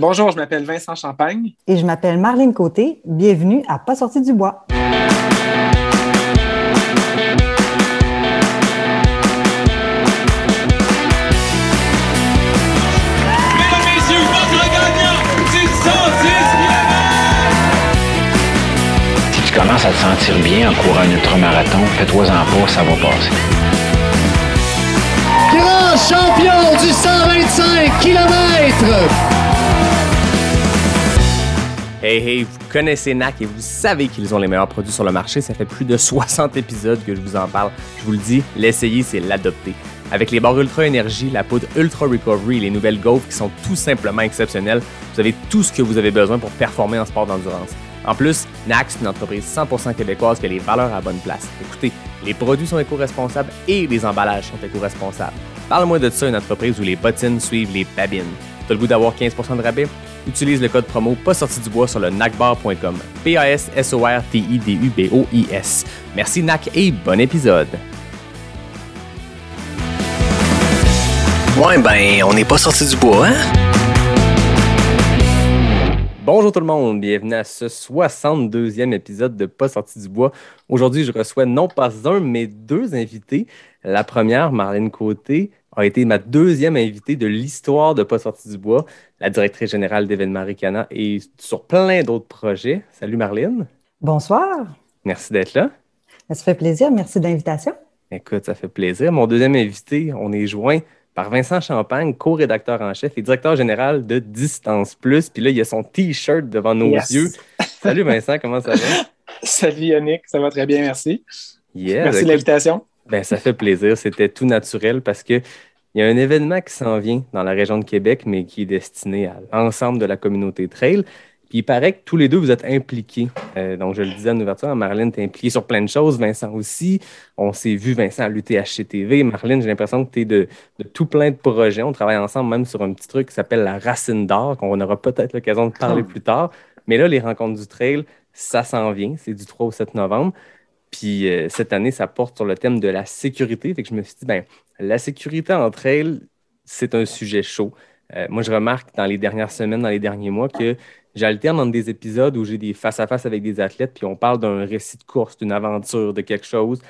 Bonjour, je m'appelle Vincent Champagne. Et je m'appelle Marlène Côté. Bienvenue à Pas sorti du bois. Si tu commences à te sentir bien en courant un ultramarathon, fais-toi-en pas, ça va passer. Grand champion du 125 km! Hey hey, vous connaissez NAC et vous savez qu'ils ont les meilleurs produits sur le marché. Ça fait plus de 60 épisodes que je vous en parle. Je vous le dis, l'essayer, c'est l'adopter. Avec les barres Ultra Énergie, la poudre Ultra Recovery les nouvelles Golf qui sont tout simplement exceptionnelles, vous avez tout ce que vous avez besoin pour performer en sport d'endurance. En plus, NAC, c'est une entreprise 100% québécoise qui a les valeurs à bonne place. Écoutez, les produits sont éco-responsables et les emballages sont éco-responsables. Parle-moi de ça, une entreprise où les bottines suivent les babines. T'as le goût d'avoir 15% de rabais? Utilise le code promo pas sorti du bois sur le nacbar.com. P-A-S-S-O-R-T-I-D-U-B-O-I-S. Merci NAC et bon épisode. Ouais, ben, on n'est pas sorti du bois, hein? Bonjour tout le monde, bienvenue à ce 62e épisode de Pas sorti du bois. Aujourd'hui, je reçois non pas un, mais deux invités. La première, Marlène Côté, a été ma deuxième invitée de l'histoire de Pas sorti du bois, la directrice générale d'événements Ricana et sur plein d'autres projets. Salut Marlène. Bonsoir. Merci d'être là. Ça fait plaisir. Merci de l'invitation. Écoute, ça fait plaisir. Mon deuxième invité, on est joint par Vincent Champagne, co-rédacteur en chef et directeur général de Distance Plus. Puis là, il y a son T-shirt devant nos Yes. yeux. Salut Vincent, comment ça va? Salut Yannick, ça va très bien, merci. Yeah, merci de l'invitation. ben, ça fait plaisir. C'était tout naturel parce que il y a un événement qui s'en vient dans la région de Québec, mais qui est destiné à l'ensemble de la communauté trail. Puis il paraît que tous les deux, vous êtes impliqués. Euh, donc, je le disais en ouverture, Marlène, tu es impliquée sur plein de choses. Vincent aussi. On s'est vu, Vincent, à l'UTHCTV. Marlène, j'ai l'impression que tu es de, de tout plein de projets. On travaille ensemble même sur un petit truc qui s'appelle la Racine d'or, qu'on aura peut-être l'occasion de parler plus tard. Mais là, les rencontres du trail, ça s'en vient. C'est du 3 au 7 novembre. Puis euh, cette année, ça porte sur le thème de la sécurité. Fait que je me suis dit, ben, la sécurité en trail, c'est un sujet chaud. Euh, moi, je remarque dans les dernières semaines, dans les derniers mois, que j'alterne entre des épisodes où j'ai des face-à-face avec des athlètes, puis on parle d'un récit de course, d'une aventure, de quelque chose.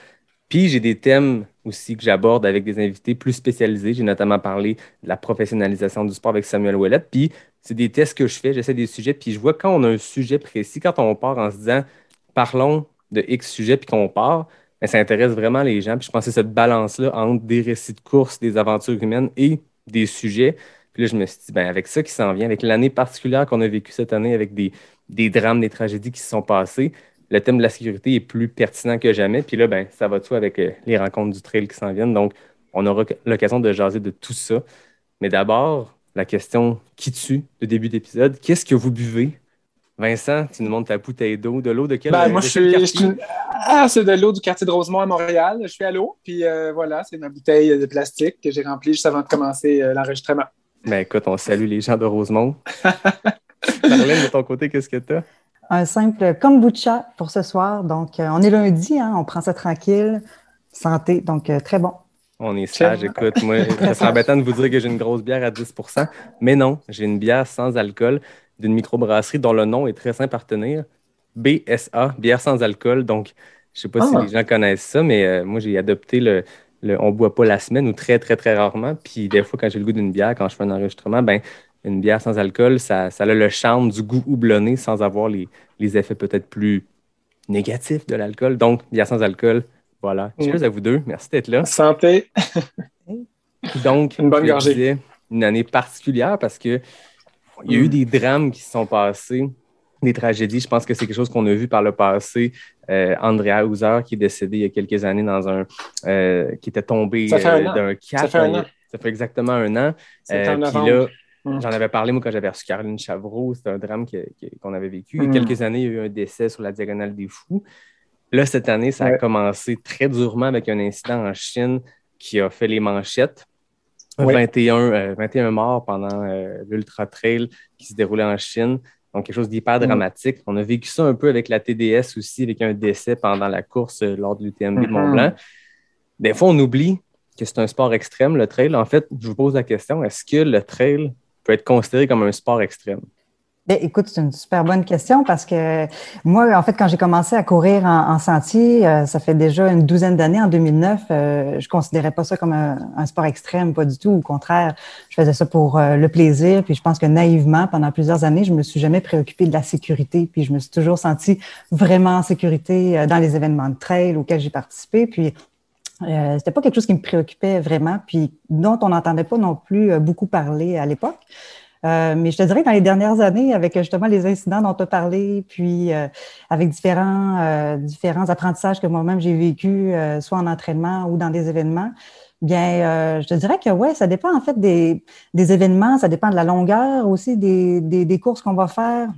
Puis j'ai des thèmes aussi que j'aborde avec des invités plus spécialisés. J'ai notamment parlé de la professionnalisation du sport avec Samuel Ouellette. Puis c'est des tests que je fais, j'essaie des sujets, puis je vois quand on a un sujet précis, quand on part en se disant parlons de X sujet, puis qu'on part, ben, ça intéresse vraiment les gens. Puis je pense que cette balance-là entre des récits de course, des aventures humaines et des sujets. Puis là, je me suis dit, ben, avec ça qui s'en vient, avec l'année particulière qu'on a vécue cette année, avec des, des drames, des tragédies qui se sont passées, le thème de la sécurité est plus pertinent que jamais. Puis là, ben, ça va de soi avec euh, les rencontres du trail qui s'en viennent. Donc, on aura l'occasion de jaser de tout ça. Mais d'abord, la question qui tue de début d'épisode, qu'est-ce que vous buvez? Vincent, tu nous montres ta bouteille d'eau. De l'eau de quel Ben, moi, de je quel suis. je quartier? suis- Ah, c'est de l'eau du quartier de Rosemont à Montréal. Je suis à l'eau, puis euh, voilà, c'est ma bouteille de plastique que j'ai remplie juste avant de commencer euh, l'enregistrement. Ben écoute, on salue les gens de Rosemont. Marlène, de ton côté, qu'est-ce que tu as? Un simple kombucha pour ce soir. Donc, euh, on est lundi, hein, on prend ça tranquille. Santé, donc euh, très bon. On est sage, écoute, moi, ça serait embêtant de vous dire que j'ai une grosse bière à 10% mais non, j'ai une bière sans alcool d'une microbrasserie dont le nom est très simple à retenir. BSA, bière sans alcool. Donc, je sais pas si Ah. les gens connaissent ça, mais euh, moi, j'ai adopté le, le on boit pas la semaine ou très, très, très rarement. Puis des fois, quand j'ai le goût d'une bière, quand je fais un enregistrement, ben une bière sans alcool, ça, ça a le charme du goût houblonné sans avoir les, les effets peut-être plus négatifs de l'alcool. Donc, bière sans alcool, voilà. Mm. Cheers à vous deux. Merci d'être là. Santé. Donc, Une bonne gorgée. disais, une année particulière parce que il y a Mm. eu des drames qui se sont passés, des tragédies. Je pense que c'est quelque chose qu'on a vu par le passé. Euh, Andrea Hauser, qui est décédé il y a quelques années dans un. euh, qui était tombé euh, d'un cap. Ça fait un an. Ça fait exactement un an. Euh, Mm. J'en avais parlé, moi, quand j'avais reçu Caroline Chavreau. C'était un drame qu'on avait vécu. Il y a Mm. quelques années, il y a eu un décès sur la Diagonale des Fous. Là, cette année, ça a commencé très durement avec un incident en Chine qui a fait les manchettes. Ouais. 21, euh, 21 morts pendant euh, l'Ultra Trail qui se déroulait en Chine. Donc, quelque chose d'hyper Mm. dramatique. On a vécu ça un peu avec la TDS aussi, avec un décès pendant la course euh, lors de l'UTMB de Mhm. Mont-Blanc. Des fois, on oublie que c'est un sport extrême, le trail. En fait, je vous pose la question, est-ce que le trail peut être considéré comme un sport extrême? Bien, écoute, c'est une super bonne question parce que moi, en fait, quand j'ai commencé à courir en, sentier, euh, ça fait déjà une douzaine d'années, en 2009, euh, je considérais pas ça comme un, sport extrême, pas du tout. Au contraire, je faisais ça pour euh, le plaisir. Puis je pense que naïvement, pendant plusieurs années, je me suis jamais préoccupée de la sécurité. Puis je me suis toujours sentie vraiment en sécurité dans les événements de trail auxquels j'ai participé. Puis euh, c'était pas quelque chose qui me préoccupait vraiment, puis dont on n'entendait pas non plus beaucoup parler à l'époque. Euh, mais je te dirais que dans les dernières années, avec justement les incidents dont tu as parlé, puis euh, avec différents, euh, différents apprentissages que moi-même j'ai vécu, soit en entraînement ou dans des événements, bien, je te dirais que ouais, ça dépend en fait des, événements, ça dépend de la longueur aussi des, des, courses qu'on va faire,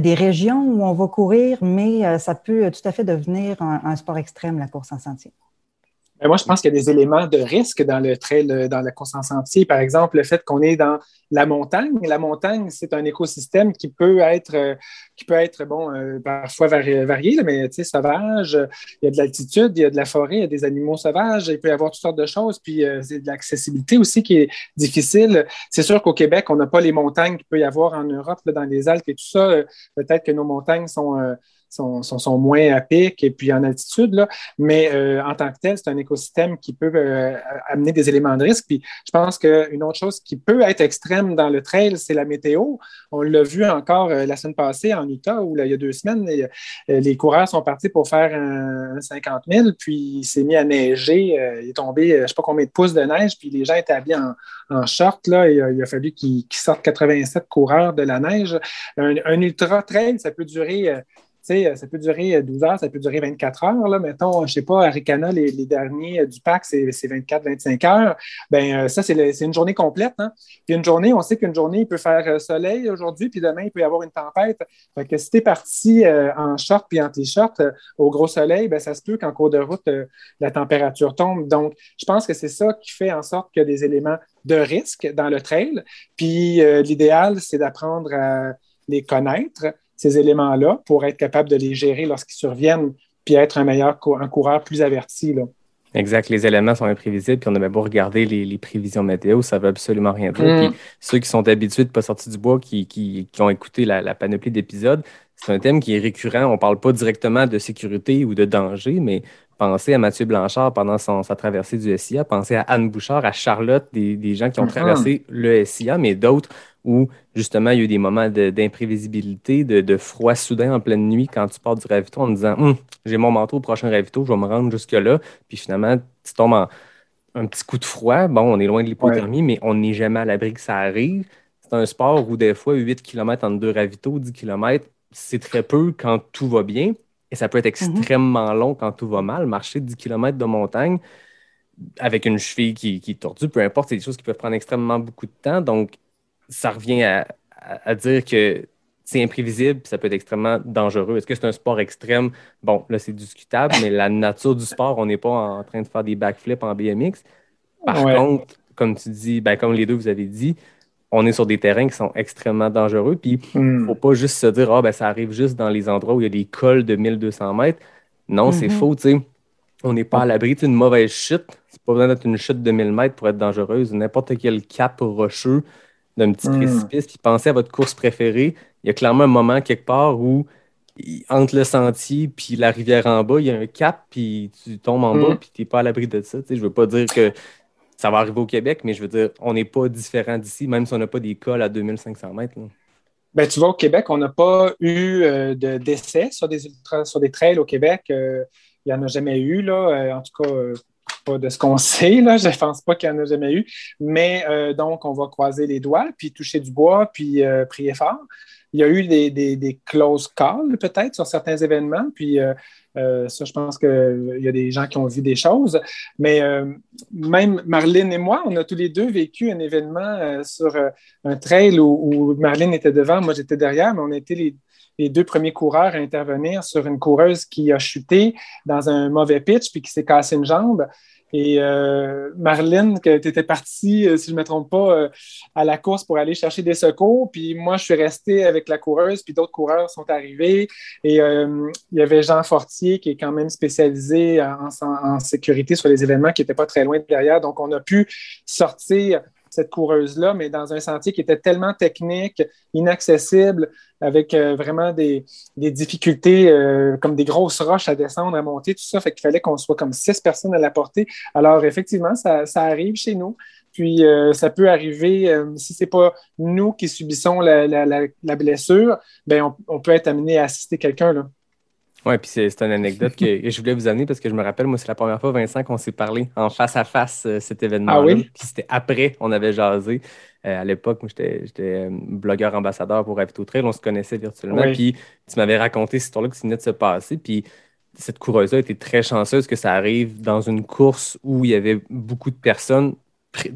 des régions où on va courir, mais ça peut tout à fait devenir un sport extrême, la course en sentier. Ben, moi, je pense qu'il y a des éléments de risque dans le trail, dans la course en. Par exemple, le fait qu'on est dans la montagne. La montagne, c'est un écosystème qui peut être, euh, qui peut être bon, euh, parfois varié, mais tu sais, sauvage. Il y a de l'altitude, il y a de la forêt, il y a des animaux sauvages, il peut y avoir toutes sortes de choses. Puis, euh, c'est de l'accessibilité aussi qui est difficile. C'est sûr qu'au Québec, on n'a pas les montagnes qu'il peut y avoir en Europe, dans les Alpes et tout ça. Peut-être que nos montagnes sont sont, sont, moins à pic et puis en altitude, là. mais euh, en tant que tel, c'est un écosystème qui peut euh, amener des éléments de risque. Puis je pense qu'une autre chose qui peut être extrême dans le trail, c'est la météo. On l'a vu encore euh, la semaine passée en Utah, où il y a deux semaines, les, coureurs sont partis pour faire un, 50 000, puis il s'est mis à neiger. il est tombé, je ne sais pas combien de pouces de neige, puis les gens étaient habillés en, short. Là, il, a, fallu qu'ils sortent 87 coureurs de la neige. Un, un ultra trail, ça peut durer sais, ça peut durer 12 heures, ça peut durer 24 heures. Là. Mettons, je sais pas, Aricana, les, les derniers du pack, c'est 24-25 heures. Ben, euh, ça, c'est une journée complète. Hein. Puis une journée, on sait qu'une journée, il peut faire euh, soleil aujourd'hui, puis demain, il peut y avoir une tempête. Fait que si tu es parti euh, en short puis en t-shirt au gros soleil, ben, ça se peut qu'en cours de route, la température tombe. Donc, je pense que c'est ça qui fait en sorte qu'il y a des éléments de risque dans le trail. Puis l'idéal, c'est d'apprendre à les connaître ces éléments-là pour être capable de les gérer lorsqu'ils surviennent, puis être un meilleur un coureur plus averti. Là. Exact, les éléments sont imprévisibles, puis on avait beau regarder les, prévisions météo, ça ne veut absolument rien dire. Mm. Puis ceux qui sont habitués de ne pas sortir du bois, qui, qui, ont écouté la, panoplie d'épisodes, c'est un thème qui est récurrent. On ne parle pas directement de sécurité ou de danger, mais pensez à Mathieu Blanchard pendant son, sa traversée du SIA, pensez à Anne Bouchard, à Charlotte, des, des gens qui ont mm-hmm. traversé le SIA, mais d'autres où justement il y a eu des moments d'imprévisibilité, de, froid soudain en pleine nuit quand tu pars du ravito en disant hum, j'ai mon manteau au prochain ravito, je vais me rendre jusque-là. Puis finalement, tu tombes en un petit coup de froid. Bon, on est loin de l'hypothermie, mais on n'est jamais à l'abri que ça arrive. C'est un sport où des fois 8 km entre deux ravitaux, 10 km, c'est très peu quand tout va bien. Et ça peut être mhm. extrêmement long quand tout va mal. Marcher 10 km de montagne avec une cheville qui, qui est tordue, peu importe, c'est des choses qui peuvent prendre extrêmement beaucoup de temps. Donc, ça revient à, dire que c'est imprévisible, ça peut être extrêmement dangereux. Est-ce que c'est un sport extrême? Bon, là, c'est discutable, mais la nature du sport, on n'est pas en train de faire des backflips en BMX. Par contre, comme tu dis, ben, comme les deux vous avez dit, on est sur des terrains qui sont extrêmement dangereux. Puis, il ne hmm. faut pas juste se dire, ah, ben, ça arrive juste dans les endroits où il y a des cols de 1200 mètres. Non, c'est mm-hmm. faux, tu sais. On n'est pas à l'abri d'une mauvaise chute. C'est pas besoin d'être une chute de 1000 mètres pour être dangereuse. N'importe quel cap rocheux d'un petit hmm. précipice, puis pensez à votre course préférée, il y a clairement un moment quelque part où entre le sentier puis la rivière en bas, il y a un cap, puis tu tombes en bas, hmm. puis tu n'es pas à l'abri de ça. Je ne veux pas dire que ça va arriver au Québec, mais je veux dire, on n'est pas différent d'ici, même si on n'a pas des cols à 2500 mètres. Ben, tu vois, au Québec, on n'a pas eu euh, de décès sur des, sur des trails au Québec. Euh, il n'y en a jamais eu. Là. Euh, en tout cas, de ce qu'on sait, là, je ne pense pas qu'il n'y en a jamais eu. Mais euh, donc, on va croiser les doigts, puis toucher du bois, puis euh, prier fort. Il y a eu des, des, close calls, peut-être, sur certains événements. Puis euh, ça, je pense qu'il y a des gens qui ont vu des choses. Mais même Marlene et moi, on a tous les deux vécu un événement sur un trail où, où Marlene était devant, moi j'étais derrière, mais on était les, les deux premiers coureurs à intervenir sur une coureuse qui a chuté dans un mauvais pitch puis qui s'est cassé une jambe. Et euh, Marlene, tu étais partie, euh, si je ne me trompe pas, euh, à la course pour aller chercher des secours. Puis moi, je suis resté avec la coureuse, puis d'autres coureurs sont arrivés. Et il y avait Jean Fortier, qui est quand même spécialisé en, sécurité sur les événements, qui n'était pas très loin de derrière. Donc, on a pu sortir cette coureuse-là, mais dans un sentier qui était tellement technique, inaccessible, avec euh, vraiment des, difficultés euh, comme des grosses roches à descendre, à monter, tout ça. Fait qu'il fallait qu'on soit comme six personnes à la portée. Alors, effectivement, ça, arrive chez nous. Puis, euh, ça peut arriver, si ce n'est pas nous qui subissons la, blessure, ben on, on, peut être amené à assister quelqu'un. Oui, puis c'est une anecdote que je voulais vous amener parce que je me rappelle, moi, c'est la première fois, Vincent, qu'on s'est parlé en face à face euh, cet événement-là. Ah oui? Puis c'était après, on avait jasé. Euh, à l'époque, moi, j'étais euh, blogueur ambassadeur pour Ravito Trail, on se connaissait virtuellement. Puis tu m'avais raconté cette histoire-là qui venait de se passer. Puis cette coureuse-là était très chanceuse que ça arrive dans une course où il y avait beaucoup de personnes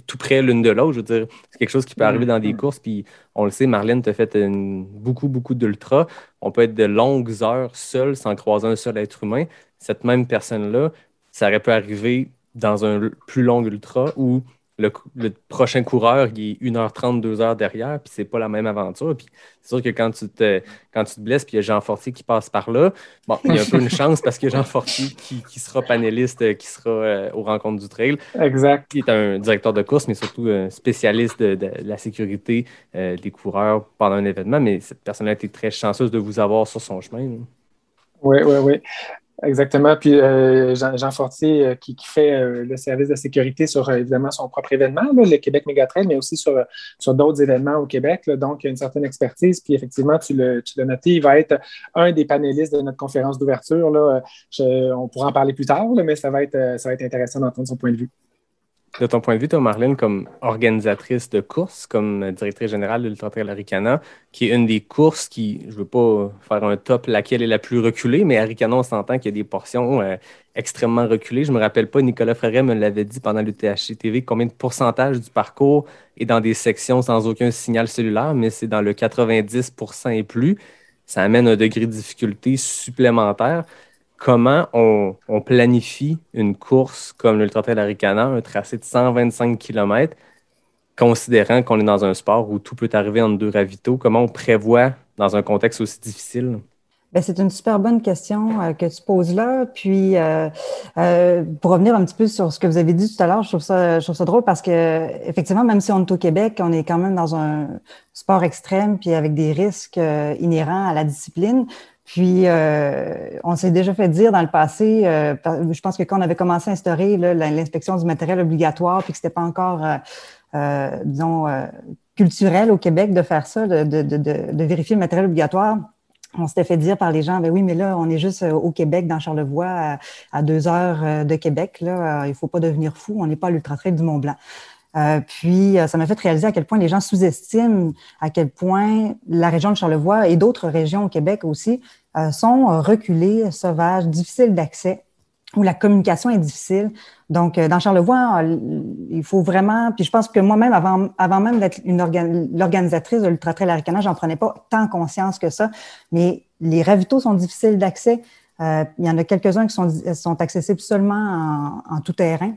tout près l'une de l'autre. Je veux dire, c'est quelque chose qui peut arriver dans des mm-hmm. courses. Puis on le sait, Marlène, tu as fait beaucoup, beaucoup d'ultra. On peut être de longues heures seul sans croiser un seul être humain. Cette même personne-là, ça aurait pu arriver dans un plus long ultra où le, prochain coureur, il est 1h30, 2h derrière, puis c'est pas la même aventure. Puis c'est sûr que quand tu te, quand tu te blesses, puis il y a Jean Fortier qui passe par là, bon, il y a un peu une chance parce que Jean Fortier qui, sera panéliste, euh, qui sera euh, aux rencontres du trail. Exact. Qui est un directeur de course, mais surtout un spécialiste de, la sécurité euh, des coureurs pendant un événement. Mais cette personne-là a été très chanceuse de vous avoir sur son chemin. Oui, oui, oui. Exactement. Puis euh, Jean, Fortier euh, qui, fait euh, le service de sécurité sur évidemment son propre événement, le Québec Mégatrail, mais aussi sur, sur d'autres événements au Québec. donc, il y a une certaine expertise. Puis effectivement, tu l'as noté, il va être un des panélistes de notre conférence d'ouverture. on pourra en parler plus tard, mais ça va, être, ça va être intéressant d'entendre son point de vue de ton point de vue, toi, Marlène, comme organisatrice de courses, comme directrice générale de l'Ultra Trail Aricana, qui est une des courses qui, je ne veux pas faire un top laquelle est la plus reculée, mais Aricana, on s'entend qu'il y a des portions euh, extrêmement reculées. Je ne me rappelle pas, Nicolas Freret me l'avait dit pendant l'UTHC TV, combien de pourcentage du parcours est dans des sections sans aucun signal cellulaire, mais c'est dans le 90% et plus. Ça amène un degré de difficulté supplémentaire comment on, planifie une course comme l'Ultra Trail Aricana, un tracé de 125 km, considérant qu'on est dans un sport où tout peut arriver en deux ravitaux, comment on prévoit dans un contexte aussi difficile? Ben, c'est une super bonne question euh, que tu poses là. Puis, euh, euh, pour revenir un petit peu sur ce que vous avez dit tout à l'heure, je trouve ça, drôle parce que effectivement, même si on est au Québec, on est quand même dans un sport extrême puis avec des risques inhérents à la discipline. Puis, euh, on s'est déjà fait dire dans le passé, euh, je pense que quand on avait commencé à instaurer l'inspection du matériel obligatoire, puis que c'était pas encore, euh, disons, culturel au Québec de faire ça, de, vérifier le matériel obligatoire, on s'était fait dire par les gens, ben oui, mais là, on est juste au Québec, dans Charlevoix, à, deux heures de Québec. Là, il faut pas devenir fou, on n'est pas à l'ultra du Mont Blanc. Euh, puis, euh, ça m'a fait réaliser à quel point les gens sous-estiment à quel point la région de Charlevoix et d'autres régions au Québec aussi euh, sont reculées, sauvages, difficiles d'accès, où la communication est difficile. Donc, dans Charlevoix, il faut vraiment, puis je pense que moi-même, avant, avant même d'être l'organisatrice de l'Ultra Trail Aricana, j'en prenais pas tant conscience que ça, mais les ravitaux sont difficiles d'accès. il y en a quelques-uns qui sont, sont accessibles seulement en, en tout terrain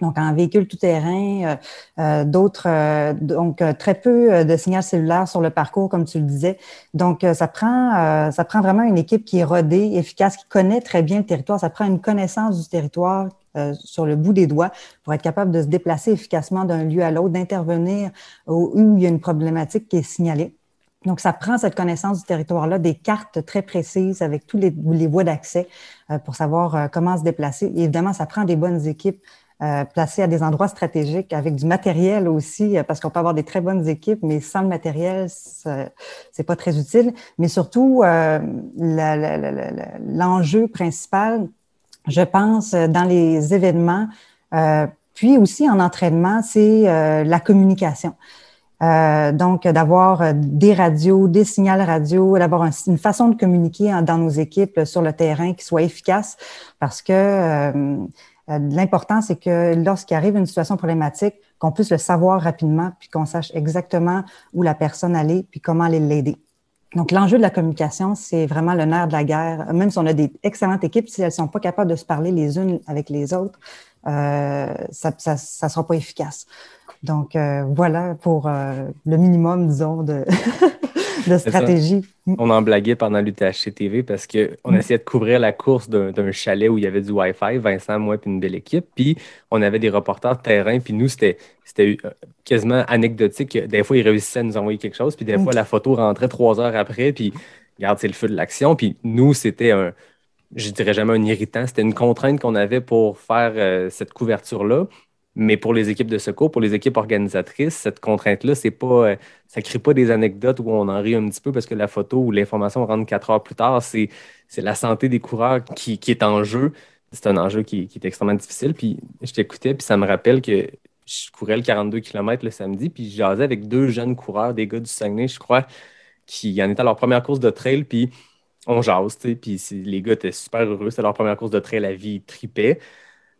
donc en véhicule tout-terrain, euh, euh, d'autres, euh, donc très peu de signal cellulaire sur le parcours, comme tu le disais. Donc ça prend, ça prend vraiment une équipe qui est rodée, efficace, qui connaît très bien le territoire. Ça prend une connaissance du territoire sur le bout des doigts pour être capable de se déplacer efficacement d'un lieu à l'autre, d'intervenir où, il y a une problématique qui est signalée. Donc, ça prend cette connaissance du territoire-là, des cartes très précises avec tous les, les voies d'accès pour savoir comment se déplacer. évidemment, ça prend des bonnes équipes euh, placés à des endroits stratégiques avec du matériel aussi, euh, parce qu'on peut avoir des très bonnes équipes, mais sans le matériel, c'est pas très utile. Mais surtout, euh, l'enjeu principal, je pense, dans les événements, puis aussi en entraînement, c'est la communication. donc, d'avoir des radios, des signaux radio, d'avoir une façon de communiquer dans nos équipes sur le terrain qui soit efficace parce que euh, l'important, c'est que lorsqu'il arrive une situation problématique, qu'on puisse le savoir rapidement, puis qu'on sache exactement où la personne allait, puis comment aller l'aider. Donc, l'enjeu de la communication, c'est vraiment le nerf de la guerre. Même si on a des excellentes équipes, si elles ne sont pas capables de se parler les unes avec les autres, euh, ça ne sera pas efficace. Donc, euh, voilà pour le minimum, disons, de, de stratégie. On en blaguait pendant l'UTHC TV parce qu'on Mm. essayait de couvrir la course d'un chalet où il y avait du Wi-Fi, Vincent, moi, puis une belle équipe. Puis on avait des reporters de terrain, puis nous, c'était euh, quasiment anecdotique. Des fois, ils réussissaient à nous envoyer quelque chose, puis des fois, Ok. la photo rentrait trois heures après, puis regarde, c'est le feu de l'action. Puis nous, c'était un, je dirais jamais un irritant, c'était une contrainte qu'on avait pour faire euh, cette couverture-là. Mais pour les équipes de secours, pour les équipes organisatrices, cette contrainte-là, c'est pas, euh, ça ne crée pas des anecdotes où on en rit un petit peu parce que la photo ou l'information rentre quatre heures plus tard. C'est, la santé des coureurs qui, est en jeu. C'est un enjeu qui, est extrêmement difficile. Puis je t'écoutais, puis ça me rappelle que je courais le 42 km le samedi, puis je jasais avec deux jeunes coureurs, des gars du Saguenay, je crois, qui en étaient à leur première course de trail, puis on jase, tu sais, puis les gars étaient super heureux, c'était leur première course de trail, la vie tripait.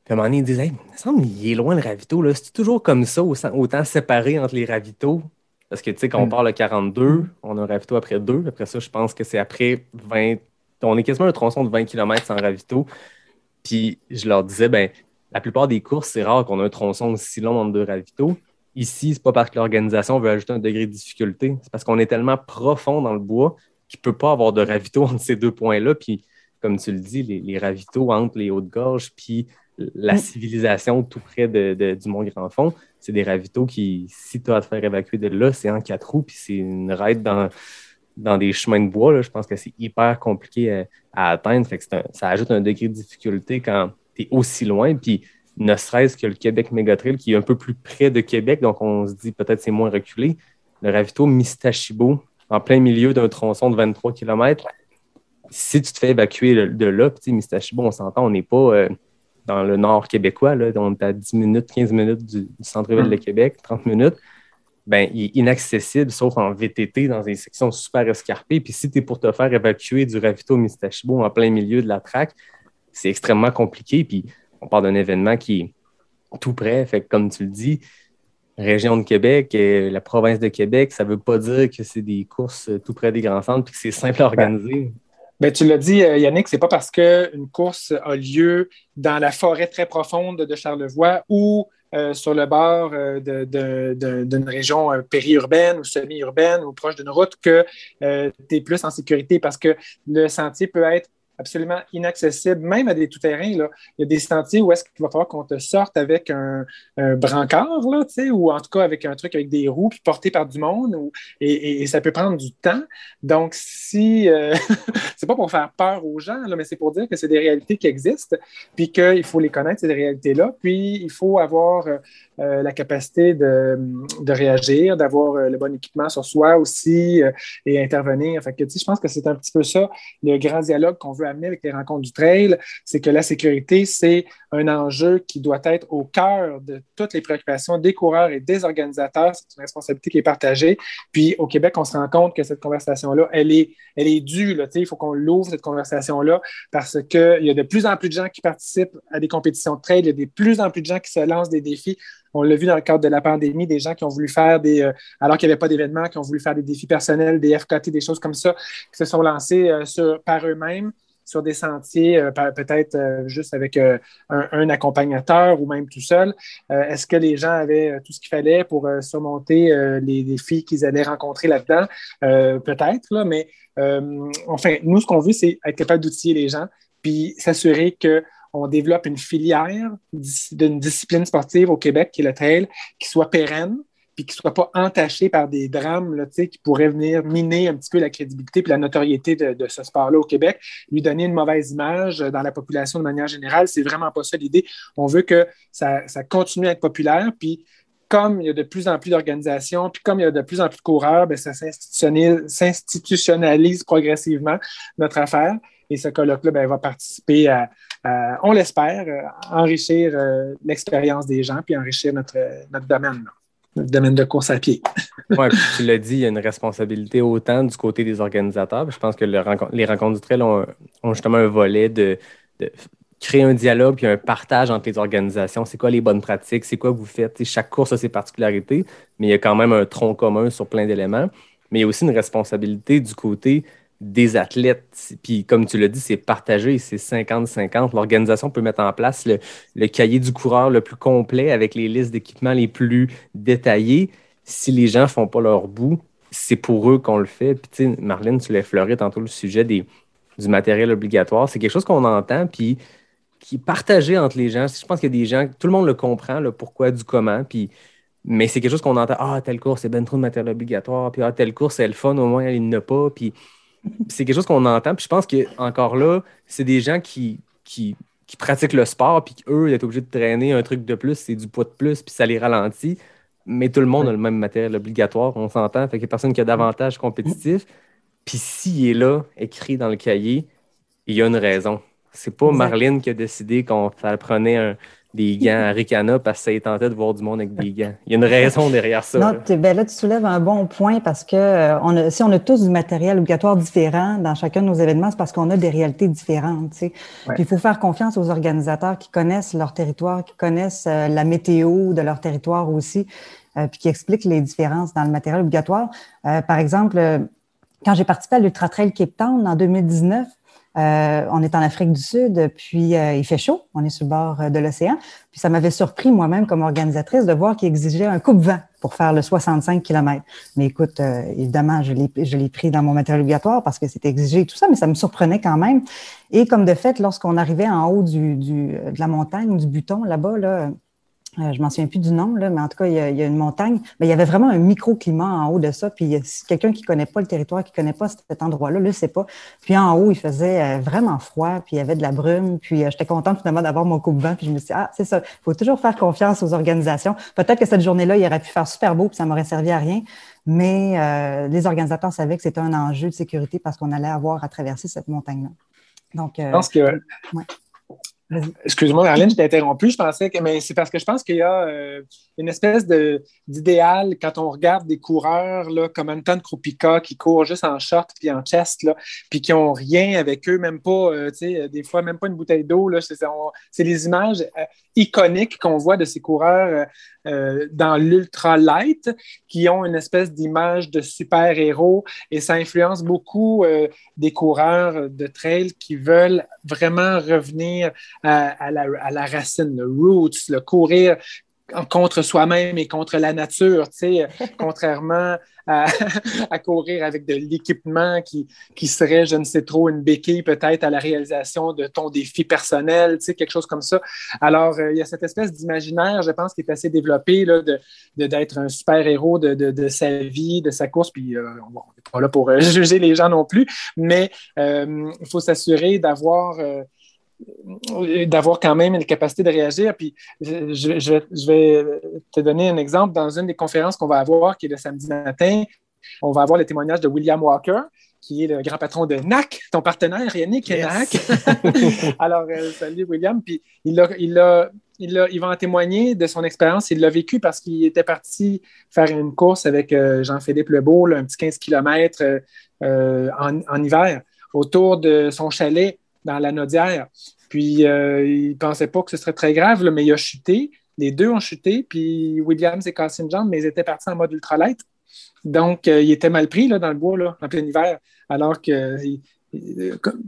Puis à un moment donné, ils disaient, hey, il me semble qu'il est loin le ravito, là. C'est toujours comme ça, au- autant séparé entre les ravitaux. Parce que, tu sais, quand on Mm. part le 42, on a un ravito après deux. Après ça, je pense que c'est après 20. On est quasiment un tronçon de 20 km sans ravito. Puis je leur disais, ben, la plupart des courses, c'est rare qu'on ait un tronçon aussi long entre deux ravitaux. Ici, c'est pas parce que l'organisation veut ajouter un degré de difficulté. C'est parce qu'on est tellement profond dans le bois qu'il ne peut pas avoir de ravito entre ces deux points-là. Puis, comme tu le dis, les, les ravitaux entre les Hautes-Gorges puis la Mm. civilisation tout près de, de- du Mont-Grand-Fond, c'est des ravitaux qui, si tu as à te faire évacuer de là, c'est en quatre roues, puis c'est une raide dans, dans des chemins de bois. là. Je pense que c'est hyper compliqué à, à atteindre. Fait que c'est un- ça ajoute un degré de difficulté quand tu es aussi loin. Puis ne serait-ce que le Québec Mégatrail qui est un peu plus près de Québec, donc on se dit peut-être c'est moins reculé. Le ravito Mistachibo, en plein milieu d'un tronçon de 23 km, si tu te fais évacuer de, là, sais, Mistachibo, on s'entend, on n'est pas euh, dans le nord québécois, là, on est à 10 minutes, 15 minutes du, centre-ville de Québec, 30 minutes. Ben, il est inaccessible sauf en VTT dans des sections super escarpées. Puis si tu es pour te faire évacuer du ravito Mistachibo en plein milieu de la traque, c'est extrêmement compliqué. Puis on parle d'un événement qui est tout près. Fait que, comme tu le dis, région de Québec, et la province de Québec, ça ne veut pas dire que c'est des courses tout près des grands centres puis que c'est simple à organiser. Ben, tu l'as dit, euh, Yannick, c'est pas parce qu'une course a lieu dans la forêt très profonde de Charlevoix ou euh, sur le bord euh, d'une région périurbaine ou semi-urbaine ou proche d'une route que tu es plus en sécurité parce que le sentier peut être absolument inaccessible, même à des tout-terrains. Il y a des sentiers où est-ce qu'il va falloir qu'on te sorte avec un, brancard, là, ou en tout cas avec un truc avec des roues, puis porté par du monde, et, ça peut prendre du temps. Donc, si euh, c'est pas pour faire peur aux gens, mais c'est pour dire que c'est des réalités qui existent, puis qu'il faut les connaître, ces réalités-là, puis il faut avoir euh, euh, la capacité de, de réagir, d'avoir euh, le bon équipement sur soi aussi et intervenir. Que, je pense que c'est un petit peu ça, le grand dialogue qu'on veut amener avec les rencontres du trail, c'est que la sécurité, c'est un enjeu qui doit être au cœur de toutes les préoccupations des coureurs et des organisateurs. C'est une responsabilité qui est partagée. Puis au Québec, on se rend compte que cette conversation-là, elle est, elle est due. Il faut qu'on l'ouvre, cette conversation-là, parce qu'il y a de plus en plus de gens qui participent à des compétitions de trail, il y a de plus en plus de gens qui se lancent des défis. On l'a vu dans le cadre de la pandémie, des gens qui ont voulu faire des, euh, alors qu'il n'y avait pas d'événements, qui ont voulu faire des défis personnels, des FKT, des choses comme ça, qui se sont lancés euh, par eux-mêmes sur des sentiers, euh, peut-être juste avec un, accompagnateur ou même tout seul. Est-ce que les gens avaient tout ce qu'il fallait pour surmonter les défis qu'ils allaient rencontrer là-dedans? Peut-être, là, mais enfin, nous, ce qu'on veut, c'est être capable d'outiller les gens, puis s'assurer qu'on développe une filière d'une discipline sportive au Québec, qui est le trail, qui soit pérenne, puis qui ne soit pas entaché par des drames qui pourraient venir miner un petit peu la crédibilité puis la notoriété de, ce sport-là au Québec, lui donner une mauvaise image dans la population de manière générale. C'est vraiment pas ça l'idée. On veut que ça, continue à être populaire, puis comme il y a de plus en plus d'organisations, puis comme il y a de plus en plus de coureurs, bien, ça s'institutionnalise progressivement notre affaire. Et ce colloque-là ben, va participer à, on l'espère, enrichir euh, l'expérience des gens, puis enrichir notre, notre domaine, là, notre domaine de course à pied. Oui, tu l'as dit, il y a une responsabilité autant du côté des organisateurs. Je pense que le les rencontres du trail ont, justement un volet de, créer un dialogue puis un partage entre les organisations. C'est quoi les bonnes pratiques? C'est quoi vous faites? Chaque course a ses particularités, mais il y a quand même un tronc commun sur plein d'éléments. Mais il y a aussi une responsabilité du côté des athlètes. Puis comme tu l'as dit, c'est partagé, c'est 50-50. L'organisation peut mettre en place le, le cahier du coureur le plus complet avec les listes d'équipements les plus détaillées. Si les gens ne font pas leur bout, c'est pour eux qu'on le fait. Puis, tu Marlène, tu l'as effleuré tantôt le sujet des, du matériel obligatoire. C'est quelque chose qu'on entend, puis qui est partagé entre les gens. Je pense qu'il y a des gens, tout le monde le comprend, le pourquoi du comment, puis mais c'est quelque chose qu'on entend. Ah, telle course, c'est ben trop de matériel obligatoire. Puis, ah, telle course, c'est le fun, au moins, il n'a pas. Puis, c'est quelque chose qu'on entend. Puis, je pense que encore là, c'est des gens qui, qui, qui pratiquent le sport, puis eux, ils sont obligés de traîner un truc de plus, c'est du poids de plus, puis ça les ralentit. Mais tout le monde a le même matériel obligatoire, on s'entend. Fait a personne qui a davantage compétitif. Puis s'il est là, écrit dans le cahier, il y a une raison. C'est pas Marlene qui a décidé qu'on prenait des gants à Ricana parce que ça tentait de voir du monde avec des gants. Il y a une raison derrière ça. Non, là. Ben là, tu soulèves un bon point parce que euh, on a, si on a tous du matériel obligatoire différent dans chacun de nos événements, c'est parce qu'on a des réalités différentes. Tu sais. Puis il faut faire confiance aux organisateurs qui connaissent leur territoire, qui connaissent euh, la météo de leur territoire aussi, euh, puis qui expliquent les différences dans le matériel obligatoire. par exemple, quand j'ai participé à l'Ultra Trail Cape Town en 2019, euh, on est en Afrique du Sud, puis euh, il fait chaud, on est sur le bord euh, de l'océan. Puis ça m'avait surpris moi-même comme organisatrice de voir qu'il exigeait un coupe-vent pour faire le 65 km. Mais écoute, évidemment, je l'ai pris dans mon matériel obligatoire parce que c'était exigé et tout ça, mais ça me surprenait quand même. Et comme de fait, lorsqu'on arrivait en haut du, du, de la montagne, du buton là-bas, là, euh, je m'en souviens plus du nom, là, mais en tout cas, il y, a, une montagne. Mais il y avait vraiment un microclimat en haut de ça. Puis quelqu'un qui connaît pas le territoire, qui connaît pas cet endroit-là, ne sait pas. Puis en haut, il faisait euh, vraiment froid, puis il y avait de la brume. Puis euh, j'étais contente finalement d'avoir mon coupe-vent. Puis je me suis dit, ah, c'est ça. Il faut toujours faire confiance aux organisations. Peut-être que cette journée-là, il aurait pu faire super beau, puis ça m'aurait servi à rien. Mais les organisateurs savaient que c'était un enjeu de sécurité parce qu'on allait avoir à traverser cette montagne-là. Donc, je pense que Excuse-moi, Marlène, je t'ai interrompu. Je pensais que, c'est parce que je pense qu'il y a euh, une espèce d'idéal quand on regarde des coureurs là, comme Anton Krupika qui courent juste en short puis en chest, puis qui n'ont rien avec eux, même pas, euh, sais, des fois, même pas une bouteille d'eau. C'est les images euh, iconiques qu'on voit de ces coureurs dans l'ultra light qui ont une espèce d'image de super-héros et ça influence beaucoup des coureurs de trail qui veulent vraiment revenir à, la, racine, le roots, le courir contre soi-même et contre la nature, tu sais, contrairement à, courir avec de l'équipement qui, qui serait, je ne sais trop, une béquille peut-être à la réalisation de ton défi personnel, tu sais, quelque chose comme ça. Alors, euh, il y a cette espèce d'imaginaire, je pense, qui est assez développé là, de, d'être un super-héros de, de, sa vie, de sa course, puis euh, on n'est pas là pour euh, juger les gens non plus, mais il faut s'assurer d'avoir d'avoir quand même une capacité de réagir. Puis je, vais, te donner un exemple. Dans une des conférences qu'on va avoir, qui est le samedi matin, on va avoir le témoignage de William Walker, qui est le grand patron de NAC, ton partenaire, Yannick, NAC. Alors, euh, salut William. Puis il, il, il, va en témoigner de son expérience. Il l'a vécu parce qu'il était parti faire une course avec euh, Jean-Philippe Lebeau, un petit 15 km euh, en, en, hiver, autour de son chalet dans la Nodière. Puis euh, il ne pensait pas que ce serait très grave, mais il a chuté. Les deux ont chuté, puis Williams s'est cassé une jambe, mais ils étaient partis en mode ultralight. Donc, euh, il était mal pris là, dans le bois, là, en plein hiver, alors que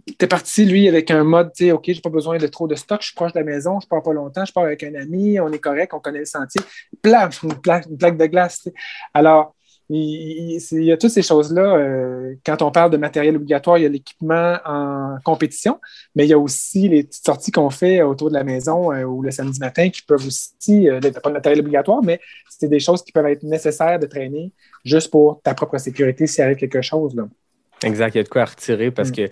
était parti, lui, avec un mode, tu sais, OK, j'ai pas besoin de trop de stock, je suis proche de la maison, je pars pas longtemps, je pars avec un ami, on est correct, on connaît le sentier. Plaf, une plaque, une plaque de glace. Alors, il, y a toutes ces choses-là. Euh, quand on parle de matériel obligatoire, il y a l'équipement en compétition, mais il y a aussi les petites sorties qu'on fait autour de la maison euh, ou le samedi matin qui peuvent aussi, euh, pas de matériel obligatoire, mais c'est des choses qui peuvent être nécessaires de traîner juste pour ta propre sécurité s'il arrive quelque chose. Là. Exact, il y a de quoi retirer parce mm. que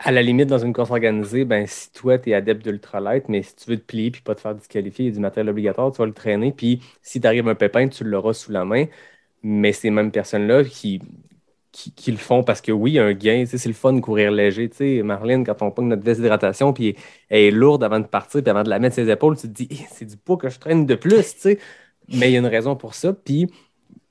à la limite, dans une course organisée, ben, si toi, tu es adepte de l'ultralight, mais si tu veux te plier puis pas te faire disqualifier, il y a du matériel obligatoire, tu vas le traîner. Puis si tu arrives un pépin, tu l'auras sous la main mais ces mêmes personnes-là qui, qui, le font parce que oui, il y a un gain, c'est le fun de courir léger. sais, Marlène, quand on pogne notre veste d'hydratation, puis elle est lourde avant de partir, puis avant de la mettre sur ses épaules, tu te dis, c'est du poids que je traîne de plus, sais. mais il y a une raison pour ça. Puis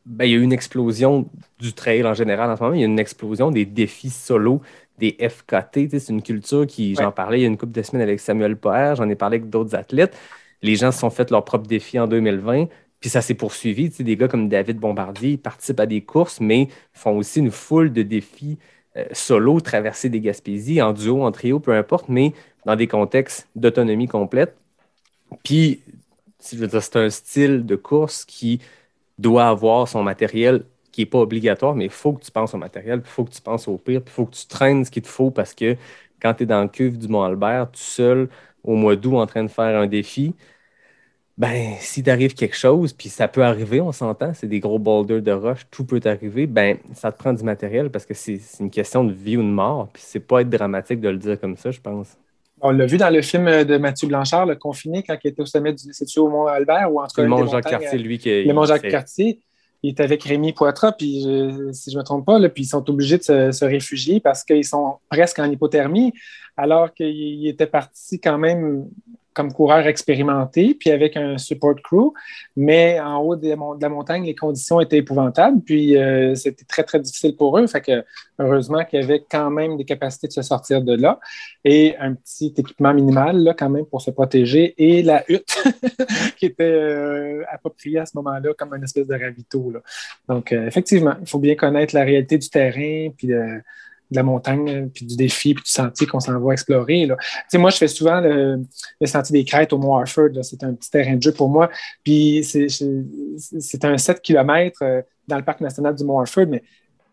ben, il y a eu une explosion du trail en général en ce moment, il y a une explosion des défis solo, des FKT. C'est une culture qui, j'en parlais il y a une couple de semaines avec Samuel Poher, j'en ai parlé avec d'autres athlètes. Les gens se sont fait leur propre défi en 2020. Puis ça s'est poursuivi. Tu sais, des gars comme David Bombardier participent à des courses, mais font aussi une foule de défis euh, solo, traverser des Gaspésies, en duo, en trio, peu importe, mais dans des contextes d'autonomie complète. Puis, c'est un style de course qui doit avoir son matériel qui n'est pas obligatoire, mais il faut que tu penses au matériel, il faut que tu penses au pire, il faut que tu traînes ce qu'il te faut parce que quand tu es dans le cuve du Mont-Albert, tout seul, au mois d'août, en train de faire un défi, ben, si t'arrive quelque chose, puis ça peut arriver, on s'entend, c'est des gros boulders de roche, tout peut arriver, ben, ça te prend du matériel parce que c'est une question de vie ou de mort, puis c'est pas être dramatique de le dire comme ça, je pense. On l'a vu dans le film de Mathieu Blanchard, Le Confiné, quand il était au sommet du. C'est-tu au Mont-Albert ou en tout cas. Le Mont-Jacques-Cartier, lui, qui Le Mont-Jacques-Cartier. Il est avec Rémi Poitras, puis si je ne me trompe pas, là, puis ils sont obligés de se, se réfugier parce qu'ils sont presque en hypothermie, alors qu'ils étaient partis quand même comme coureur expérimenté, puis avec un support crew. Mais en haut de, la montagne, les conditions étaient épouvantables, puis euh, c'était très, très difficile pour eux. Fait que heureusement qu'il y avait quand même des capacités de se sortir de là et un petit équipement minimal, là, quand même, pour se protéger et la hutte qui était euh, appropriée à ce moment-là comme une espèce de ravito. Là. Donc, euh, effectivement, il faut bien connaître la réalité du terrain, puis de la montagne, puis du défi, puis du sentier qu'on s'en va explorer. Là. moi, je fais souvent le, sentier des crêtes au Mont Harford. C'est un petit terrain de jeu pour moi. Puis c'est un 7 km euh, dans le parc national du Mont Harford, mais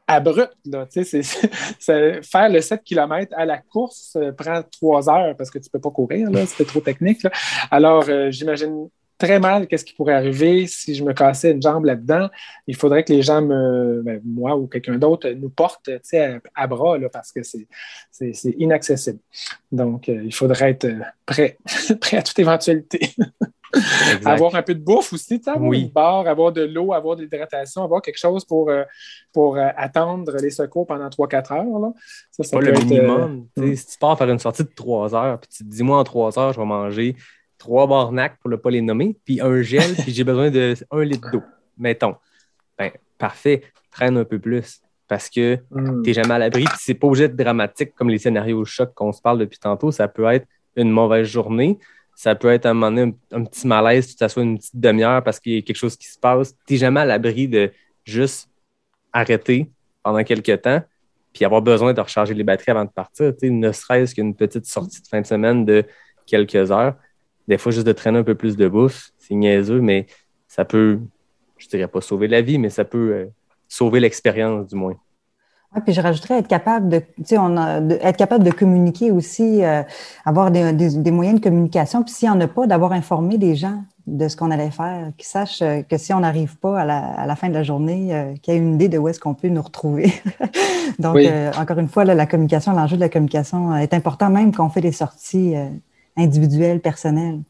abrupt. Là, faire le 7 km à la course euh, prend trois heures parce que tu ne peux pas courir, c'était trop technique. Alors, euh, j'imagine très mal qu'est-ce qui pourrait arriver si je me cassais une jambe là-dedans. Il faudrait que les gens, me, ben, moi ou quelqu'un d'autre, nous portent à, à, bras là, parce que c'est inaccessible. Donc, euh, il faudrait être euh, prêt, prêt à toute éventualité. avoir un peu de bouffe aussi, avoir oui. une barre, avoir de l'eau, avoir de l'hydratation, avoir quelque chose pour, euh, pour attendre les secours pendant 3-4 heures. Là. Ça, ça pas le minimum. Hmm. Si tu pars faire une sortie de 3 heures, puis tu te dis, moi, en 3 heures, je vais manger trois barnacs pour ne pas les nommer, puis un gel, puis j'ai besoin de un litre d'eau, mettons. Ben, parfait, traîne un peu plus parce que hmm. tu n'es jamais à l'abri, puis c'est pas obligé d'être dramatique comme les scénarios de choc qu'on se parle depuis tantôt. Ça peut être une mauvaise journée, ça peut être un moment donné un, petit malaise, tu t'assois une petite demi-heure parce qu'il y a quelque chose qui se passe. Tu n'es jamais à l'abri de juste arrêter pendant quelques temps puis avoir besoin de recharger les batteries avant de partir. ne serait-ce qu'une petite sortie de fin de semaine de quelques heures des fois, juste de traîner un peu plus de bouffe, c'est niaiseux, mais ça peut, je dirais pas sauver la vie, mais ça peut euh, sauver l'expérience du moins. Oui, puis je rajouterais être capable de, tu sais, on a, être capable de communiquer aussi, euh, avoir des, des, moyens de communication. Puis s'il n'y en a pas, d'avoir informé des gens de ce qu'on allait faire, qu'ils sachent euh, que si on n'arrive pas à la, à la, fin de la journée, qu'il y ait une idée de où est-ce qu'on peut nous retrouver. Donc, encore une fois, là, la communication, l'enjeu de la communication est important, même quand on fait des sorties individuel, personnel.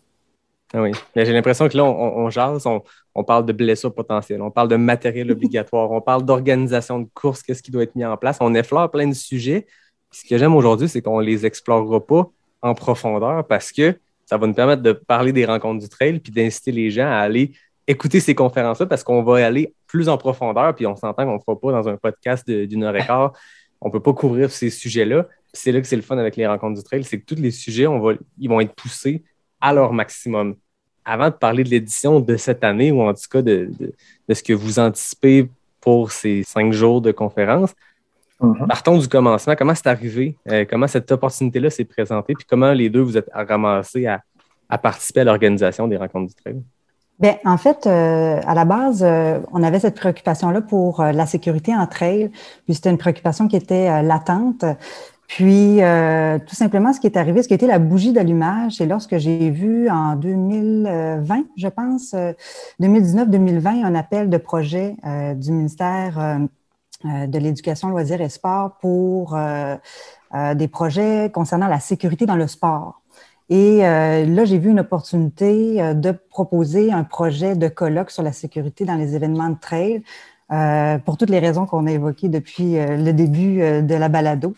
Ah oui, j'ai l'impression que là, on, jase, on, parle de blessures potentielles, on parle de matériel obligatoire, on parle d'organisation de course, qu'est-ce qui doit être mis en place. On effleure plein de sujets. ce que j'aime aujourd'hui, c'est qu'on ne les explorera pas en profondeur parce que ça va nous permettre de parler des rencontres du trail puis d'inciter les gens à aller écouter ces conférences-là parce qu'on va aller plus en profondeur puis on s'entend qu'on ne fera pas dans un podcast d'une heure et quart. On ne peut pas couvrir ces sujets-là c'est là que c'est le fun avec les rencontres du trail, c'est que tous les sujets, on va, ils vont être poussés à leur maximum. Avant de parler de l'édition de cette année, ou en tout cas de, ce que vous anticipez pour ces cinq jours de conférence, mm-hmm. partons du commencement. Comment c'est arrivé? Euh, comment cette opportunité-là s'est présentée? Puis comment les deux vous êtes ramassés à, participer à l'organisation des rencontres du trail? Bien, en fait, euh, à la base, euh, on avait cette préoccupation-là pour la sécurité en trail, puis c'était une préoccupation qui était latente. Puis, euh, tout simplement, ce qui est arrivé, ce qui été la bougie d'allumage, c'est lorsque j'ai vu en 2020, je pense, 2019-2020, euh, un appel de projet euh, du ministère de l'Éducation, loisirs et sport pour des projets concernant la sécurité dans le sport. Et là, j'ai vu une opportunité de proposer un projet de colloque sur la sécurité dans les événements de trail. pour toutes les raisons qu'on a évoquées depuis le début de la balado.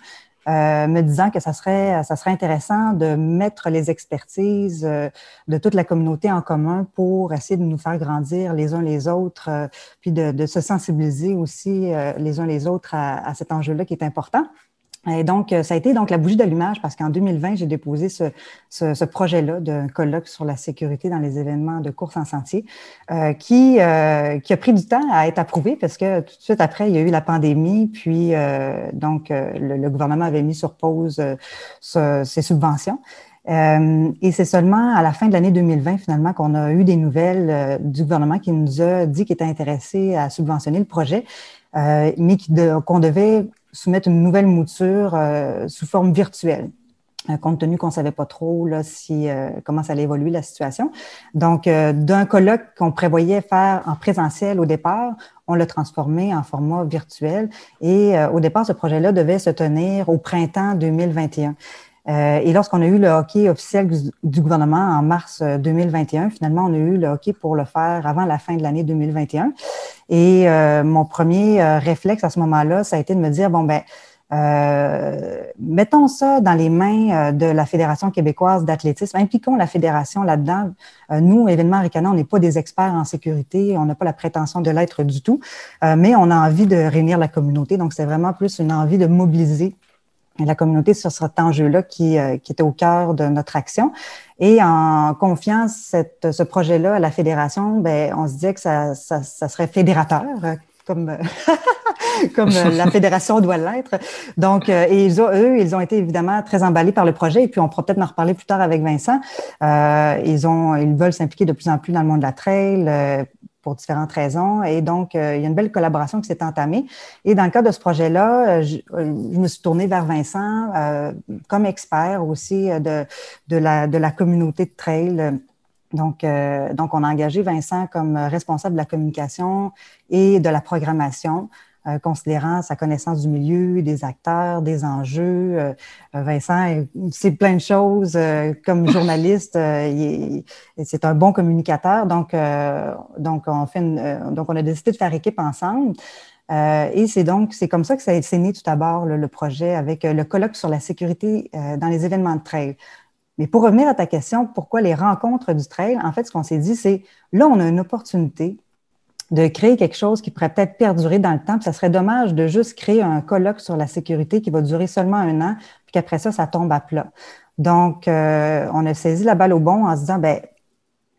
Euh, me disant que ça serait, ça serait intéressant de mettre les expertises euh, de toute la communauté en commun pour essayer de nous faire grandir les uns les autres, euh, puis de, de, se sensibiliser aussi les uns les autres à, à cet enjeu-là qui est important. Et donc, ça a été donc la bougie d'allumage parce qu'en 2020, j'ai déposé ce, ce, ce projet-là d'un colloque sur la sécurité dans les événements de course en sentier euh, qui, euh, qui a pris du temps à être approuvé parce que tout de suite après, il y a eu la pandémie, puis euh, donc le, le, gouvernement avait mis sur pause ce, ces subventions. et c'est seulement à la fin de l'année 2020, finalement, qu'on a eu des nouvelles du gouvernement qui nous a dit qu'il était intéressé à subventionner le projet. mais qu'on devait soumettre une nouvelle mouture sous forme virtuelle. Euh, compte tenu qu'on ne savait pas trop là, si, euh, comment ça allait évoluer la situation. Donc, euh, d'un colloque qu'on prévoyait faire en présentiel au départ, on l'a transformé en format virtuel. Et au départ, ce projet-là devait se tenir au printemps 2021. Et lorsqu'on a eu le hockey officiel du, gouvernement en mars 2021, finalement, on a eu le hockey pour le faire avant la fin de l'année 2021. Et mon premier réflexe à ce moment-là, ça a été de me dire, bon, ben, euh, mettons ça dans les mains euh, de la Fédération québécoise d'athlétisme. Impliquons la fédération là-dedans. Euh, nous, événements Ricana, on n'est pas des experts en sécurité, on n'a pas la prétention de l'être du tout, mais on a envie de réunir la communauté. Donc, c'est vraiment plus une envie de mobiliser la communauté sur cet enjeu-là qui, qui était au cœur de notre action. Et en confiant cette, ce projet-là à la fédération, ben, on se disait que ça, ça, ça serait fédérateur, comme, comme la fédération doit l'être. Donc, euh, et ils ont, eux, ils ont été évidemment très emballés par le projet. Et puis, on pourra peut-être en reparler plus tard avec Vincent. Euh, ils ont, ils veulent s'impliquer de plus en plus dans le monde de la trail. Euh, pour différentes raisons. Et donc, euh, il y a une belle collaboration qui s'est entamée. Et dans le cadre de ce projet-là, je, je, me suis tournée vers Vincent comme expert aussi de, de, la, de la communauté de trail donc, euh, donc, on a engagé Vincent comme responsable de la communication et de la programmation, euh, considérant sa connaissance du milieu, des acteurs, des enjeux. Euh, Vincent, c'est plein de choses. comme journaliste, c'est un bon communicateur. Donc, donc, on fait donc, on a décidé de faire équipe ensemble. et c'est donc, c'est comme ça que ça s'est né tout d'abord, le, le, projet avec le colloque sur la sécurité dans les événements de trail. Mais pour revenir à ta question, pourquoi les rencontres du trail, en fait, ce qu'on s'est dit, c'est là, on a une opportunité de créer quelque chose qui pourrait peut-être perdurer dans le temps. Ça serait dommage de juste créer un colloque sur la sécurité qui va durer seulement un an, puis qu'après ça, ça tombe à plat. Donc, euh, on a saisi la balle au bon en se disant, ben,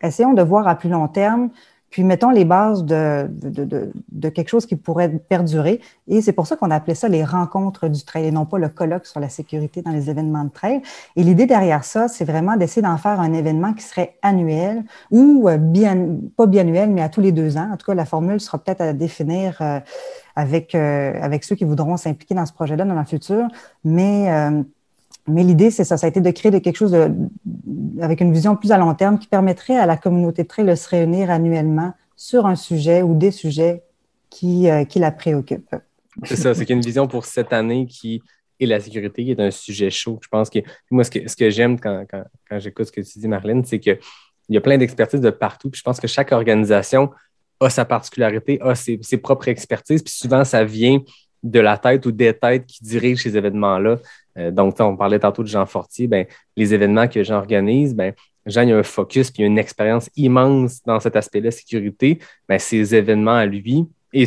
essayons de voir à plus long terme puis mettons les bases de, de, de, de, quelque chose qui pourrait perdurer. Et c'est pour ça qu'on a appelé ça les rencontres du trail et non pas le colloque sur la sécurité dans les événements de trail. Et l'idée derrière ça, c'est vraiment d'essayer d'en faire un événement qui serait annuel ou euh, bien, pas biannuel, mais à tous les deux ans. En tout cas, la formule sera peut-être à définir euh, avec, euh, avec ceux qui voudront s'impliquer dans ce projet-là dans le futur. Mais mais l'idée, c'est ça, ça a été de créer quelque chose avec une vision plus à long terme qui permettrait à la communauté de trail de se réunir annuellement sur un sujet ou des sujets qui, euh, qui la préoccupent. C'est ça, c'est une vision pour cette année qui est la sécurité, qui est un sujet chaud. Je pense que moi, ce que, ce que j'aime quand, quand, quand j'écoute ce que tu dis, Marlène, c'est qu'il y a plein d'expertises de partout. Puis je pense que chaque organisation a sa particularité, a ses, ses propres expertises. Puis souvent, ça vient de la tête ou des têtes qui dirigent ces événements-là. Euh, donc, on parlait tantôt de Jean Fortier, ben, les événements que Jean organise, ben, Jean il a un focus puis une expérience immense dans cet aspect-là, sécurité. Ben, ces événements à lui et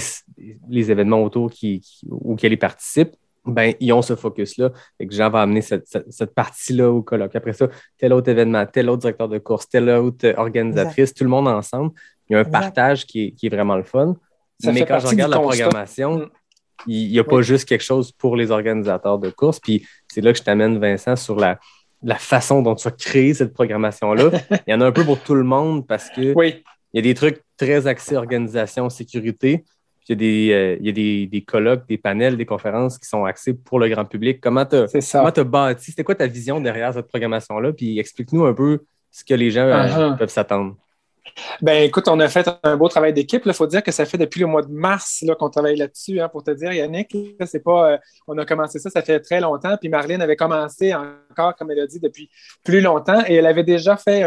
les événements autour qui, auxquels il participe, ben, ils ont ce focus-là. Et que Jean va amener cette, cette, partie-là au colloque. Après ça, tel autre événement, tel autre directeur de course, telle autre organisatrice, tout le monde ensemble. Il y a un partage qui est, qui est, vraiment le fun. Mais quand je regarde la programmation, mm. Il n'y a pas juste quelque chose pour les organisateurs de course. Puis c'est là que je t'amène, Vincent, sur la, la façon dont tu as créé cette programmation-là. il y en a un peu pour tout le monde parce que il y a des trucs très axés organisation, sécurité. Puis il y a, des, euh, il y a des, des, colloques, des panels, des conférences qui sont axés pour le grand public. Comment tu as, bâti? C'était quoi ta vision derrière cette programmation-là? Puis explique-nous un peu ce que les gens euh, uh-huh. peuvent s'attendre. Ben écoute, on a fait un beau travail d'équipe. Il faut dire que ça fait depuis le mois de mars qu'on travaille là-dessus. Hein, pour te dire, Yannick, pas. Euh, on a commencé ça, ça fait très longtemps. Puis Marlène avait commencé encore, comme elle a dit, depuis plus longtemps. Et elle avait déjà fait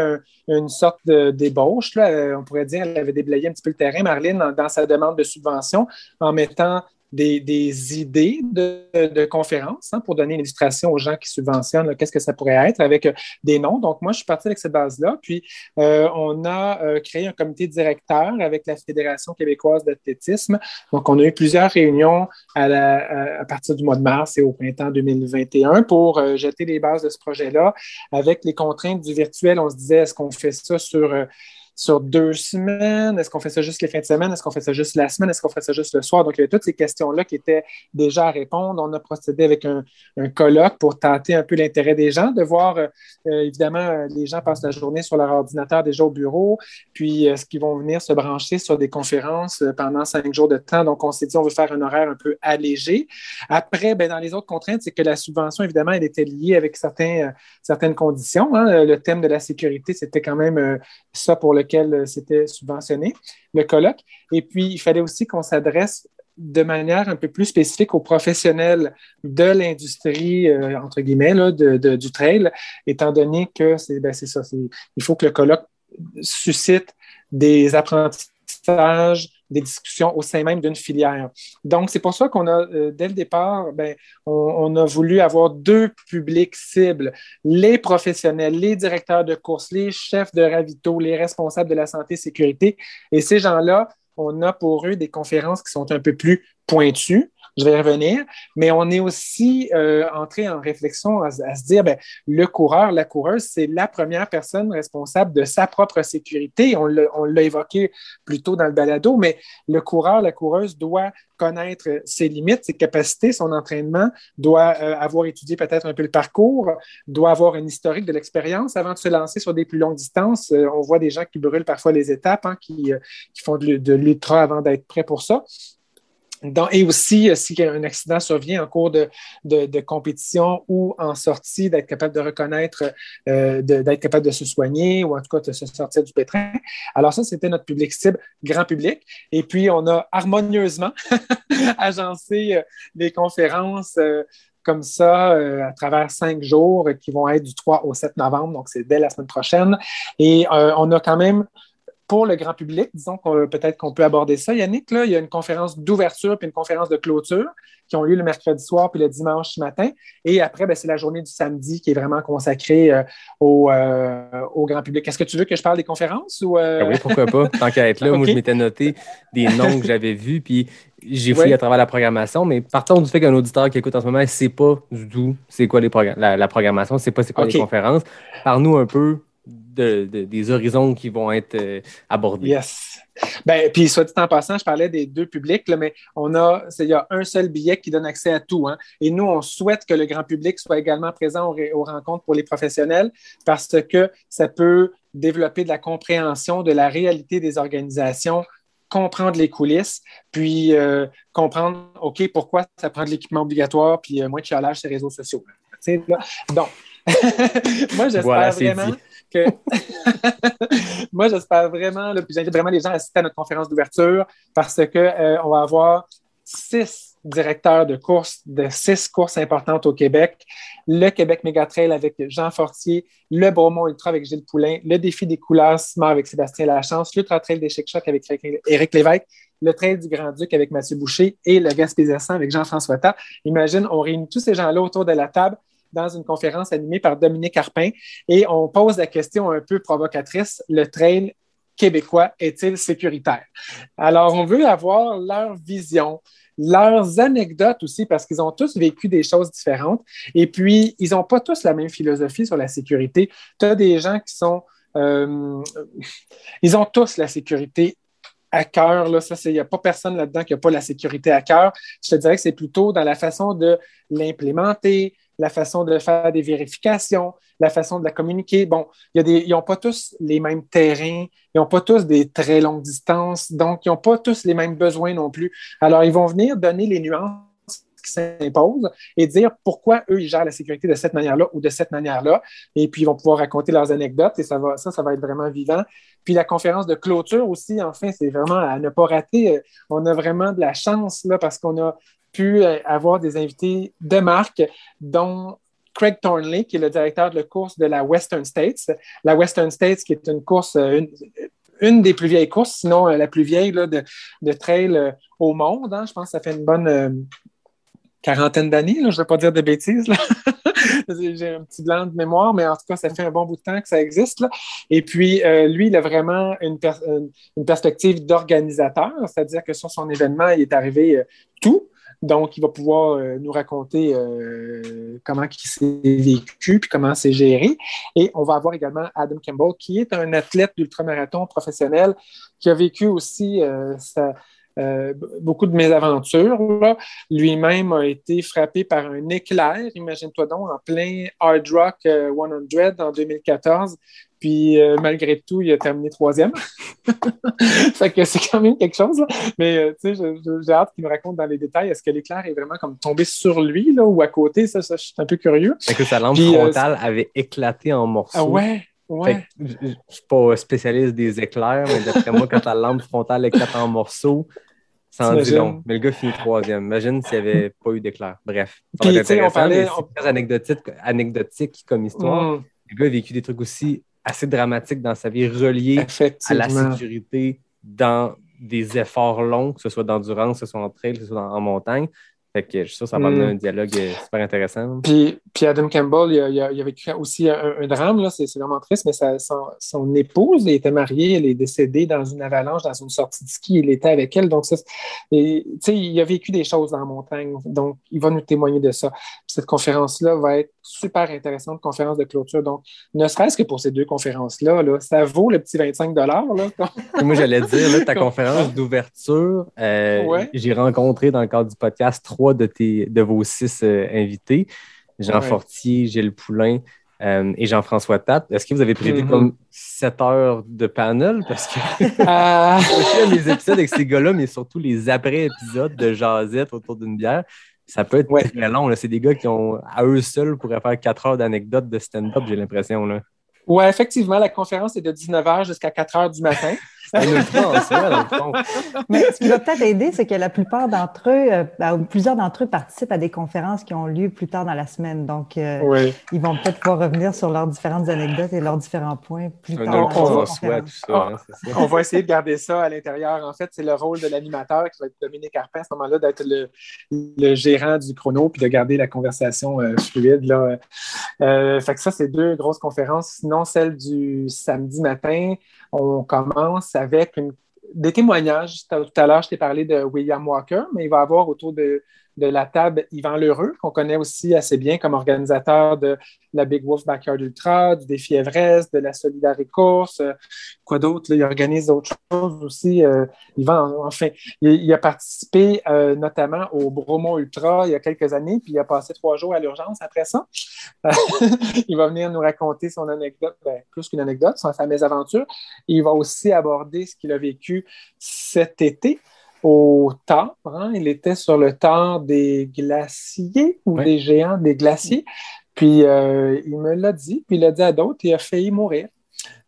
une sorte débauche. Là, on pourrait dire, elle avait déblayé un petit peu le terrain, Marlène, dans sa demande de subvention, en mettant des, idées de, conférences hein, pour donner une illustration aux gens qui subventionnent qu'est-ce que ça pourrait être avec euh, des noms. Donc, moi, je suis parti avec cette base-là. Puis, euh, on a euh, créé un comité directeur avec la Fédération québécoise d'athlétisme. Donc, on a eu plusieurs réunions à, partir du mois de mars et au printemps 2021 pour jeter les bases de ce projet-là. Avec les contraintes du virtuel, on se disait, est-ce qu'on fait ça sur sur deux semaines? Est-ce qu'on fait ça juste les fins de semaine? Est-ce qu'on fait ça juste la semaine? Est-ce qu'on fait ça juste le soir? Donc, il y avait toutes ces questions-là qui étaient déjà à répondre. On a procédé avec un, colloque pour tenter un peu l'intérêt des gens, de voir, euh, évidemment, les gens passent la journée sur leur ordinateur déjà au bureau, puis est-ce qu'ils vont venir se brancher sur des conférences pendant cinq jours de temps? Donc, on s'est dit, on veut faire un horaire un peu allégé. Après, ben, dans les autres contraintes, c'est que la subvention, évidemment, elle était liée avec certains, certaines conditions. Hein. Le thème de la sécurité, c'était quand même euh, ça pour lequel euh, c'était subventionné, le colloque. Et puis, il fallait aussi qu'on s'adresse de manière un peu plus spécifique aux professionnels de l'industrie, euh, entre guillemets, du trail, étant donné que c'est ben, ça, il faut que le colloque suscite des apprentissages, des discussions au sein même d'une filière. Donc, c'est pour ça qu'on a, euh, dès le départ, ben, on, a voulu avoir deux publics cibles, les professionnels, les directeurs de course, les chefs de ravito, les responsables de la santé et sécurité. Et ces gens-là, on a pour eux des conférences qui sont un peu plus pointues, je vais y revenir, mais on est aussi euh, entré en réflexion à, se dire, ben, le coureur, la coureuse, c'est la première personne responsable de sa propre sécurité. On l'a évoqué plus tôt dans le balado, mais le coureur, la coureuse doit connaître ses limites, ses capacités, son entraînement, doit euh, avoir étudié peut-être un peu le parcours, doit avoir un historique de l'expérience avant de se lancer sur des plus longues distances. Euh, on voit des gens qui brûlent parfois les étapes, hein, qui, qui, font de, de l'ultra avant d'être prêts pour ça et aussi, euh, si un accident survient en cours de, compétition ou en sortie, d'être capable de reconnaître, euh, d'être capable de se soigner ou en tout cas de se sortir du pétrin. Alors ça, c'était notre public cible, grand public. Et puis, on a harmonieusement agencé euh, des conférences comme ça à travers cinq jours qui vont être du 3 au 7 novembre, donc c'est dès la semaine prochaine. Et on a quand même pour le grand public, disons qu'on peut-être qu'on peut aborder ça. Yannick, là, il y a une conférence d'ouverture puis une conférence de clôture qui ont lieu le mercredi soir puis le dimanche matin. Et après, ben, c'est la journée du samedi qui est vraiment consacrée euh, euh, au, grand public. Est-ce que tu veux que je parle des conférences ou euh? ah oui, pourquoi pas. Tant qu'à être là, moi, je m'étais noté des noms que j'avais vus puis j'ai fouillé à travers la programmation. Mais partons du fait qu'un auditeur qui écoute en ce moment ne sait pas du tout c'est quoi les la, la, programmation, ne sait pas c'est quoi les conférences. Parle-nous un peu des horizons qui vont être euh, abordés. Yes. Ben, puis, soit dit en passant, je parlais des deux publics, mais on a, il y a un seul billet qui donne accès à tout. Hein. et nous, on souhaite que le grand public soit également présent aux, rencontres pour les professionnels parce que ça peut développer de la compréhension de la réalité des organisations comprendre les coulisses, puis euh, comprendre, OK, pourquoi ça prend de l'équipement obligatoire, puis euh, moins de chialage sur les réseaux sociaux. Donc, moi, j'espère vraiment Moi, j'espère vraiment, puis j'invite vraiment les gens à assister à notre conférence d'ouverture parce qu'on euh, va avoir six directeurs de courses de six courses importantes au Québec. Le Québec Mégatrail avec Jean Fortier, le Bromont Ultra avec Gilles Poulain, le défi des couleurs Smart avec Sébastien Lachance, l'Ultra Trail des Chic Choc avec Éric Lévesque, le Trail du Grand-Duc avec Mathieu Boucher et le Gaspésien avec Jean-François Ta. Imagine, on réunit tous ces gens-là autour de la table dans une conférence animée par Dominique Arpin et on pose la question un peu provocatrice, le trail québécois est-il sécuritaire? Alors, on veut avoir leur vision, leurs anecdotes aussi, parce qu'ils ont tous vécu des choses différentes. Et puis, ils n'ont pas tous la même philosophie sur la sécurité. Tu as des gens qui sont... Euh, ils ont tous la sécurité à cœur. Il n'y a pas personne là-dedans qui n'a pas la sécurité à cœur. Je te dirais que c'est plutôt dans la façon de l'implémenter, la façon de faire des vérifications, la façon de la communiquer. Bon, ils n'ont pas tous les mêmes terrains, ils n'ont pas tous des très longues distances, donc ils n'ont pas tous les mêmes besoins non plus. Alors, ils vont venir donner les nuances qui s'imposent et dire pourquoi eux, ils gèrent la sécurité de cette manière-là ou de cette manière-là. Et puis, ils vont pouvoir raconter leurs anecdotes et ça, va, ça, ça va être vraiment vivant. Puis la conférence de clôture aussi, enfin, c'est vraiment à ne pas rater. On a vraiment de la chance là, parce qu'on a pu euh, avoir des invités de marque, dont Craig Thornley, qui est le directeur de la course de la Western States. La Western States, qui est une course, euh, une, des plus vieilles courses, sinon euh, la plus vieille de, de, trail au monde. Hein. Je pense que ça fait une bonne quarantaine d'années, je ne vais pas dire de bêtises. J'ai un petit blanc de mémoire, mais en tout cas, ça fait un bon bout de temps que ça existe. Et puis, lui, il a vraiment une, une perspective d'organisateur, c'est-à-dire que sur son événement, il est arrivé tout. Donc, il va pouvoir euh, nous raconter euh, comment il s'est vécu puis comment c'est géré. Et on va avoir également Adam Campbell, qui est un athlète d'ultramarathon professionnel qui a vécu aussi euh, beaucoup de mésaventures. Lui-même a été frappé par un éclair, imagine-toi donc, en plein Hard Rock euh, 100 en 2014. Puis euh, malgré tout, il a terminé troisième. fait que c'est quand même quelque chose. là. Mais euh, tu sais, j'ai hâte qu'il me raconte dans les détails. Est-ce que l'éclair est vraiment comme tombé sur lui là, ou à côté? Ça, ça, je suis un peu curieux. Fait que sa lampe Puis, euh, frontale avait éclaté en morceaux. Ah ouais, ouais. je je suis pas spécialiste des éclairs, mais d'après moi, quand la lampe frontale éclate en morceaux, ça en dit long. Mais le gars finit troisième. Imagine s'il n'y avait pas eu d'éclair. Bref. Ça Puis, va être on parlait- mais très anecdotique, anecdotique comme histoire. Mm, Le gars a vécu des trucs aussi assez dramatiques dans sa vie, reliés à la sécurité dans des efforts longs, que ce soit d'endurance, que ce soit en trail, que ce soit en, en montagne. Fait que je suis sûr que ça va Mm. amener un dialogue euh, super intéressant. Puis, puis Adam Campbell, il a, il a- il a vécu aussi un, un drame, là, c'est vraiment triste, mais sa- son, son épouse il était mariée, elle est décédée dans une avalanche, dans une sortie de ski, il était avec elle. Donc, ça, et, il a vécu des choses dans la montagne, donc il va nous témoigner de ça. Puis cette conférence-là va être super intéressante, conférence de clôture. Donc, ne serait-ce que pour ces deux conférences-là, là, ça vaut le petit 25 là. Moi, j'allais dire, là, ta conférence d'ouverture, euh, Ouais. j'ai rencontré dans le cadre du podcast trois de, tes, de vos six euh, invités, Jean Ouais. Fortier, Gilles Poulain euh, et Jean-François Tate. Est-ce que vous avez prévu Mhm. comme sept heures de panel? Parce que j'aime les épisodes avec ces gars-là, mais surtout les après-épisodes de jasette autour d'une bière. Ça peut être Ouais. très long. C'est des gars qui ont, à eux seuls, pourraient faire quatre heures d'anecdotes de stand-up, j'ai l'impression. ouais, effectivement, la conférence est de 19h jusqu'à 4h du matin. C'est vrai, le. Mais ce qui va peut-être aider, c'est que la plupart d'entre eux, euh, ben, plusieurs d'entre eux participent à des conférences qui ont lieu plus tard dans la semaine. Donc, euh, Oui. ils vont peut-être pouvoir revenir sur leurs différentes anecdotes et leurs différents points plus tard. la on- ça. hein, ça. On va essayer de garder ça à l'intérieur. En fait, c'est le rôle de l'animateur qui va être Dominique Arpin à ce moment-là, d'être le, le gérant du chrono puis de garder la conversation euh, fluide. Là. Euh, fait que ça, c'est deux grosses conférences. Sinon, celle du samedi matin, on commence avec des témoignages. Tout à l'heure, je t'ai parlé de William Walker, mais il va y avoir autour de, de la table Yvan Lheureux, qu'on connaît aussi assez bien comme organisateur de la Big Wolf Backyard Ultra, du défi de la Solidarité Course. euh, quoi d'autre? Il organise d'autres choses aussi. euh, Yvan, enfin, il, a participé euh, notamment au Bromo Ultra il y a quelques années, puis il a passé trois jours à l'urgence après ça. il va venir nous raconter son anecdote, ben, plus qu'une anecdote, sa mésaventure. Il va aussi aborder ce qu'il a vécu cet été au Tard. hein. Il était sur le Tard des glaciers ou des géants des glaciers. Puis euh, il me l'a dit, puis il l'a dit à d'autres, il a failli mourir.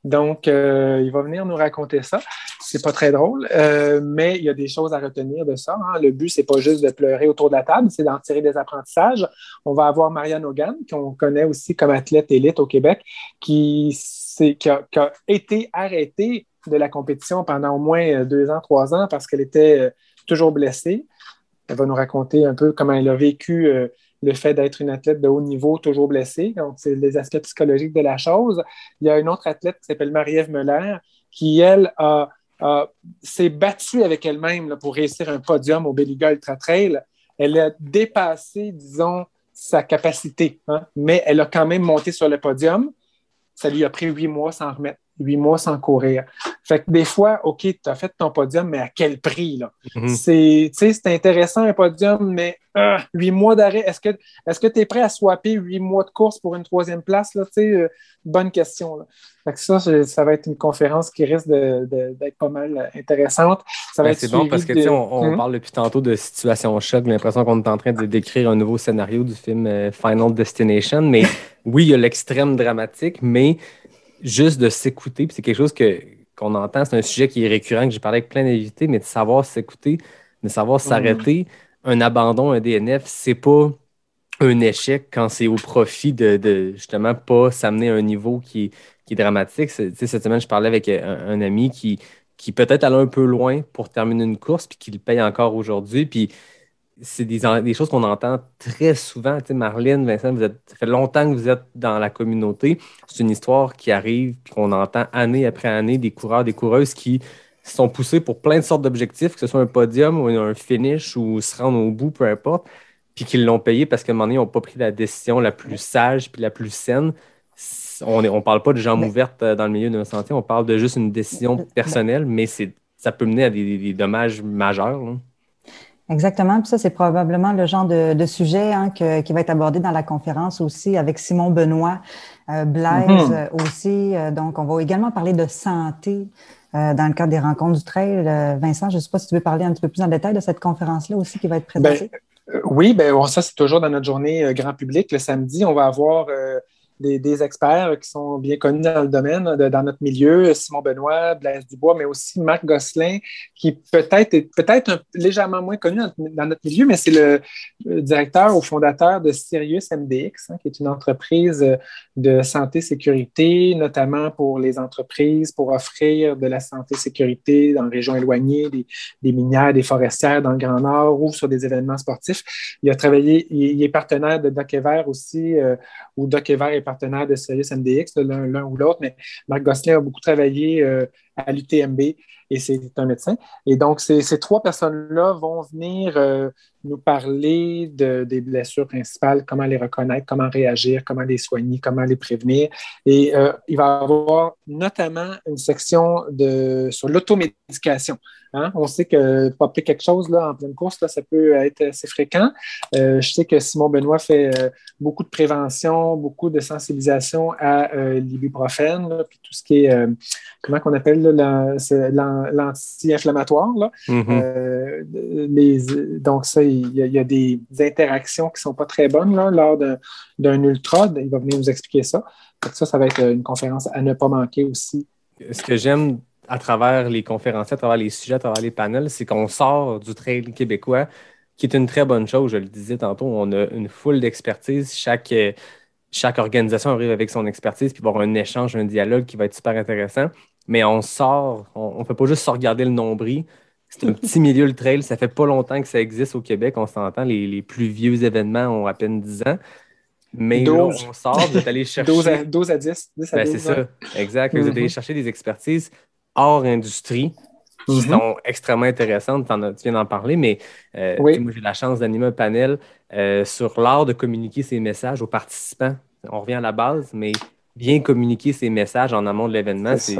Donc, euh, il va venir nous raconter ça. C'est pas très drôle, euh, mais il y a des choses à retenir de ça. hein. Le but, c'est pas juste de pleurer autour de la table, c'est d'en tirer des apprentissages. On va avoir Marianne Hogan, qu'on connaît aussi comme athlète élite au Québec, qui, s'est- qui a, qui a été arrêtée de la compétition pendant au moins euh, deux ans, trois ans, parce qu'elle était euh, toujours blessée. Elle va nous raconter un peu comment elle a vécu euh, le fait d'être une athlète de haut niveau, toujours blessée. Donc, c'est les aspects psychologiques de la chose. Il y a une autre athlète qui s'appelle Marie-Ève Meller, qui, elle, s'est battue avec elle-même pour réussir un podium au Belliga Ultra Trail. Elle a dépassé, disons, sa capacité, hein, mais elle a quand même monté sur le podium. Ça lui a pris huit mois sans remettre, huit mois sans courir. Fait que des fois, OK, tu as fait ton podium, mais à quel prix? Là? Mhm. C'est, tu sais, c'est intéressant un podium, mais ah, huit mois d'arrêt. Est-ce que est-ce que tu es prêt à swapper huit mois de course pour une troisième place? Là, euh, bonne question. Là. Fait que ça, ça va être une conférence qui risque d'être pas mal intéressante. Ça va Ben, être c'est bon parce que de- on, Hum. parle depuis tantôt de situation choc. J'ai l'impression qu'on est en train de décrire un nouveau scénario du film euh, Final Destination. Mais oui, il y a l'extrême dramatique, mais juste de s'écouter, puis c'est quelque chose que, qu'on entend, c'est un sujet qui est récurrent, que j'ai parlé avec plein d'invités, mais de savoir s'écouter, de savoir s'arrêter. Un abandon, un DNF, c'est pas un échec quand c'est au profit de, de, justement pas s'amener à un niveau qui est, qui est dramatique. C'est- cette semaine, je parlais avec un, un ami qui, qui peut-être allait un peu loin pour terminer une course, puis qui le paye encore aujourd'hui. Puis c'est des, choses qu'on entend très souvent. Tu sais, Marlène, Vincent, vous êtes, ça fait longtemps que vous êtes dans la communauté. C'est une histoire qui arrive, puis qu'on entend année après année des coureurs, des coureuses qui sont poussés pour plein de sortes d'objectifs, que ce soit un podium ou un finish ou se rendre au bout, peu importe, puis qu'ils l'ont payé parce qu'à un moment donné, ils n'ont pas pris la décision la plus sage puis la plus saine. On ne on parle pas de jambes ouvertes euh, dans le milieu de la santé, on parle de juste une décision personnelle, mais ça peut mener à des, dommages majeurs. Exactement. Puis ça, c'est probablement le genre de, sujet hein, qui va être abordé dans la conférence aussi avec Simon Benoît, euh, Blaise mm-hmm. euh, aussi. donc, on va également parler de santé dans le cadre des rencontres du trail. Vincent, je ne sais pas si tu veux parler un petit peu plus en détail de cette conférence-là aussi qui va être présentée. Ben, oui, ben, ça, c'est toujours dans notre journée grand public. Le samedi, on va avoir des, experts qui sont bien connus dans le domaine, dans notre milieu, Simon Benoît, Blaise Dubois, mais aussi Marc Gosselin, qui peut-être est peut-être légèrement moins connu dans, notre milieu, mais c'est le, directeur ou fondateur de Sirius MDX, hein, qui est une entreprise de santé-sécurité, notamment pour les entreprises, pour offrir de la santé-sécurité dans les régions éloignées, des, minières, des forestières dans le Grand Nord ou sur des événements sportifs. Il a travaillé, il, est partenaire de Doc Ever aussi, euh, où Doc Ever est partenaire de Sirius MDX, l'un ou l'autre, mais Marc Gosselin a beaucoup travaillé euh, à l'UTMB et c'est un médecin. Et donc, ces, trois personnes-là vont venir euh, nous parler des blessures principales, comment les reconnaître, comment réagir, comment les soigner, comment les prévenir. Et euh, il va y avoir notamment une section de, sur l'automédication. Hein. On sait que popper quelque chose là, en pleine course, là, ça peut être assez fréquent. Euh, je sais que Simon Benoît fait beaucoup de prévention, beaucoup de sensibilisation à l'ibuprofène, puis tout ce qui est, comment qu'on appelle l'anti-inflammatoire. Mm-hmm. Euh, donc, ça, il y, a, des interactions qui ne sont pas très bonnes lors d'un ultra. Il va venir nous expliquer ça. ça, ça va être une conférence à ne pas manquer aussi. Ce que j'aime à travers les conférences, à travers les sujets, à travers les panels, c'est qu'on sort du trail québécois, qui est une très bonne chose. Je le disais tantôt, on a une foule d'expertise. Chaque, chaque organisation arrive avec son expertise, puis il va y avoir un échange, un dialogue qui va être super intéressant mais on sort, on ne peut pas juste se regarder le nombril. C'est un petit milieu, le trail. Ça fait pas longtemps que ça existe au Québec. On s'entend, les, les plus vieux événements ont à peine 10 ans. Mais là, on sort, vous êtes allé chercher. 12 à, 12 à 10. 10 ben, c'est ça, exact. Vous êtes allé mm-hmm. chercher des expertises hors industrie qui mm-hmm. sont extrêmement intéressantes. tu viens d'en parler, mais euh, moi, j'ai la chance d'animer un panel euh, sur l'art de communiquer ses messages aux participants. On revient à la base, mais bien communiquer ses messages en amont de l'événement, c'est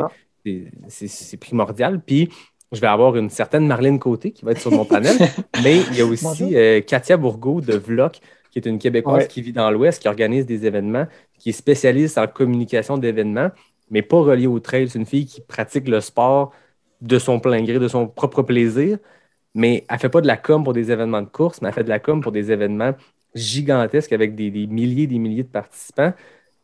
c'est primordial. Puis, je vais avoir une certaine Marlène Côté qui va être sur mon panel, mais il y a aussi euh, Katia Bourgault de Vloc, qui est une Québécoise qui vit dans l'Ouest, qui organise des événements, qui est spécialiste en communication d'événements, mais pas reliée au trail. C'est une fille qui pratique le sport de son plein gré, de son propre plaisir, mais elle ne fait pas de la com pour des événements de course, mais elle fait de la com pour des événements gigantesques avec des, milliers et des milliers de participants.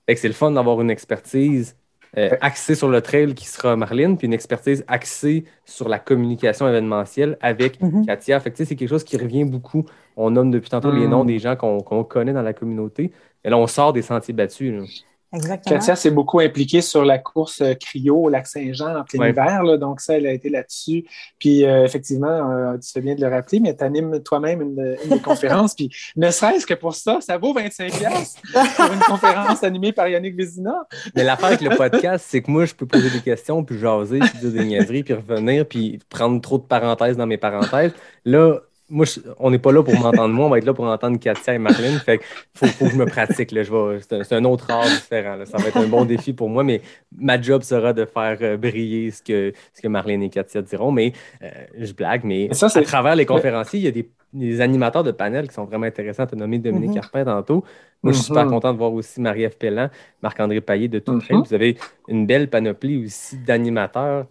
c'est le fun d'avoir une expertise euh, axée sur le trail qui sera Marlene, puis une expertise axée sur la communication événementielle avec mm-hmm. Katia. Fait c'est quelque chose qui revient beaucoup. On nomme depuis tantôt les noms mm. des gens qu'on connaît dans la communauté. Et là, on sort des sentiers battus. Exactement. Katia s'est beaucoup impliquée sur la course euh, cryo au lac Saint-Jean en plein hiver. donc, ça, elle a été là-dessus. Puis, euh, effectivement, euh, tu fais bien de le rappeler, mais tu animes toi-même une, une conférence. Puis, ne serait-ce que pour ça, ça vaut 25$ pour une conférence animée par Yannick Vézina. Mais l'affaire avec le podcast, c'est que moi, je peux poser des questions, puis jaser, puis dire des niaiseries, puis revenir, puis prendre trop de parenthèses dans mes parenthèses. Là, moi, on n'est pas là pour m'entendre moi, on va être là pour entendre Katia et Marlène. Fait faut, faut, que je me pratique. Là. c'est, un, autre art différent. Ça va être un bon défi pour moi, mais ma job sera de faire euh, briller ce que, ce que Marlène et Katia diront. Mais euh, je blague, mais ça, à travers les conférenciers, il y a des, animateurs de panel qui sont vraiment intéressants. Tu as nommé Dominique mm Carpin tantôt. Moi, je suis super mm-hmm. content de voir aussi Marie-Ève Pellan, Marc-André Paillet de tout mm Vous avez une belle panoplie aussi d'animateurs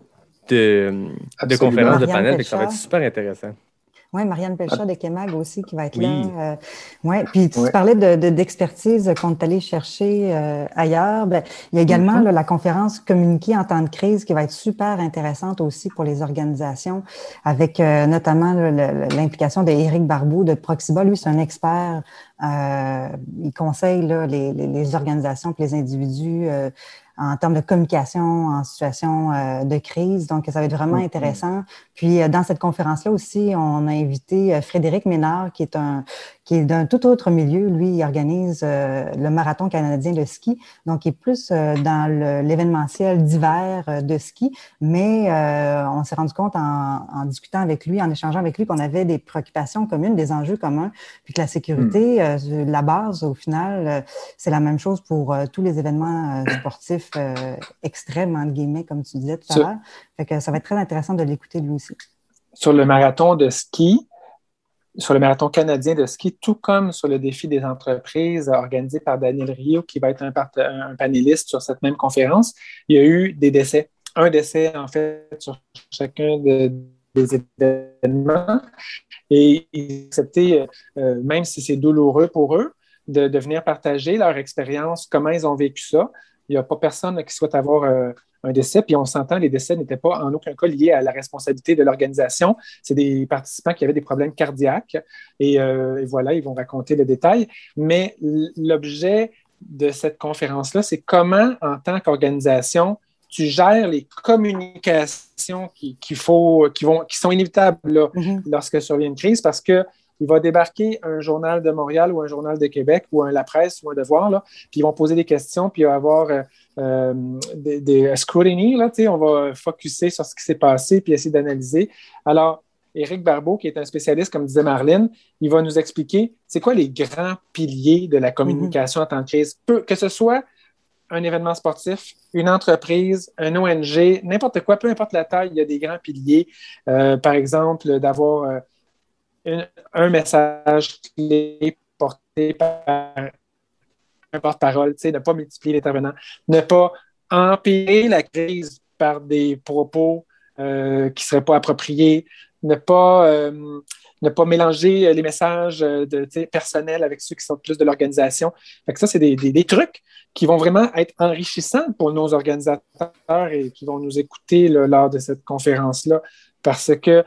de, de conférences de panel. Ça va être super intéressant. Oui, Marianne Pelchat de Kemag aussi qui va être là. Euh, ouais. Puis tu parlais d'expertise de, qu'on est allé chercher euh, ailleurs. Ben, il y a également mm-hmm. la conférence Communiquer en temps de crise qui va être super intéressante aussi pour les organisations, avec euh, notamment l'implication d'Éric Barbeau de Proxiba. Lui, c'est un expert il conseille là, les, les, organisations et les individus en termes de communication en situation euh, de crise. Donc, ça va être vraiment intéressant. Puis, euh, dans cette conférence-là aussi, on a invité euh, Frédéric Ménard, qui est un qui est d'un tout autre milieu. Lui, il organise le marathon canadien de ski. Donc, il est plus dans l'événementiel d'hiver de ski. Mais on s'est rendu compte en, en, discutant avec lui, en échangeant avec lui, qu'on avait des préoccupations communes, des enjeux communs, puis que la sécurité, hmm. la base, au final, c'est la même chose pour tous les événements sportifs euh, extrême, entre guillemets, comme tu disais tout à l'heure. Fait que ça va être très intéressant de l'écouter lui aussi. Sur le marathon de ski, sur le marathon canadien de ski, tout comme sur le défi des entreprises organisé par Daniel Rio, qui va être un, un panéliste sur cette même conférence, il y a eu des décès. Un décès, en fait, sur chacun des événements. Et ils acceptaient, euh, même si c'est douloureux pour eux, de, de, venir partager leur expérience, comment ils ont vécu ça. Il n'y a pas personne qui souhaite avoir euh, un décès. Puis on s'entend, les décès n'étaient pas en aucun cas liés à la responsabilité de l'organisation. C'est des participants qui avaient des problèmes cardiaques. Et, euh, voilà, ils vont raconter le détail. Mais l'objet de cette conférence-là, c'est comment, en tant qu'organisation, tu gères les communications qui, faut, qui, vont, qui sont inévitables mm-hmm. lorsque survient une crise parce que il va débarquer un journal de Montréal ou un journal de Québec ou un La Presse ou un Devoir, là, puis ils vont poser des questions, puis il va y avoir euh, euh, des, des scrutiny, là, on va focuser sur ce qui s'est passé, puis essayer d'analyser. Alors, Éric Barbeau, qui est un spécialiste, comme disait Marlène, il va nous expliquer c'est quoi les grands piliers de la communication en temps de crise? que ce soit un événement sportif, une entreprise, un ONG, n'importe quoi, peu importe la taille, il y a des grands piliers. Euh, par exemple, d'avoir un message clé porté par un porte-parole, ne pas multiplier l'intervenant, ne pas empirer la crise par des propos euh, qui ne seraient pas appropriés, ne pas, euh, ne pas mélanger les messages de, personnels avec ceux qui sont plus de l'organisation. Ça, c'est des, des, trucs qui vont vraiment être enrichissants pour nos organisateurs et qui vont nous écouter lors de cette conférence-là parce que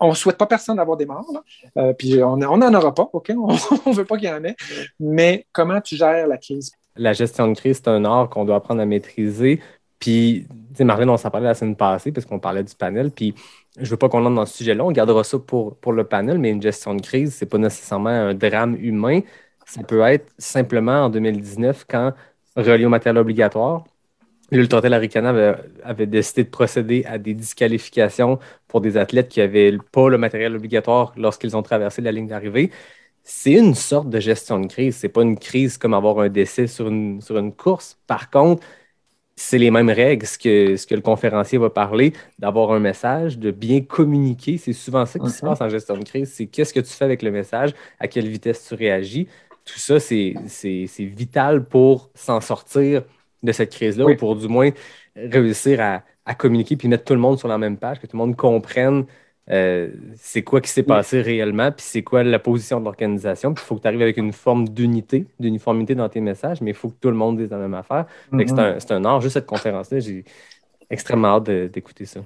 on ne souhaite pas personne d'avoir des morts, euh, puis on n'en aura pas, OK? On ne veut pas qu'il y en ait. Mais comment tu gères la crise? La gestion de crise, c'est un art qu'on doit apprendre à maîtriser. Puis, Marlène, on s'en parlait la semaine passée parce qu'on parlait du panel. Puis, je ne veux pas qu'on entre dans ce sujet-là. On gardera ça pour, pour le panel, mais une gestion de crise, ce n'est pas nécessairement un drame humain. Ça peut être simplement en 2019, quand, relié au matériel obligatoire, l'Ultratel Aricana avait, avait, décidé de procéder à des disqualifications pour des athlètes qui n'avaient pas le matériel obligatoire lorsqu'ils ont traversé la ligne d'arrivée. C'est une sorte de gestion de crise. Ce n'est pas une crise comme avoir un décès sur une, sur une course. Par contre, c'est les mêmes règles, ce que, ce que le conférencier va parler, d'avoir un message, de bien communiquer. C'est souvent ça qui se passe en gestion de crise. C'est qu'est-ce que tu fais avec le message, à quelle vitesse tu réagis? Tout ça, c'est vital pour s'en sortir de cette crise-là, ou pour du moins réussir à, communiquer puis mettre tout le monde sur la même page, que tout le monde comprenne euh, c'est quoi qui s'est passé réellement, puis c'est quoi la position de l'organisation. Puis il faut que tu arrives avec une forme d'unité, d'uniformité dans tes messages, mais il faut que tout le monde dise la même affaire. Mm-hmm. C'est un, un, art, juste cette conférence-là, j'ai extrêmement hâte d'écouter ça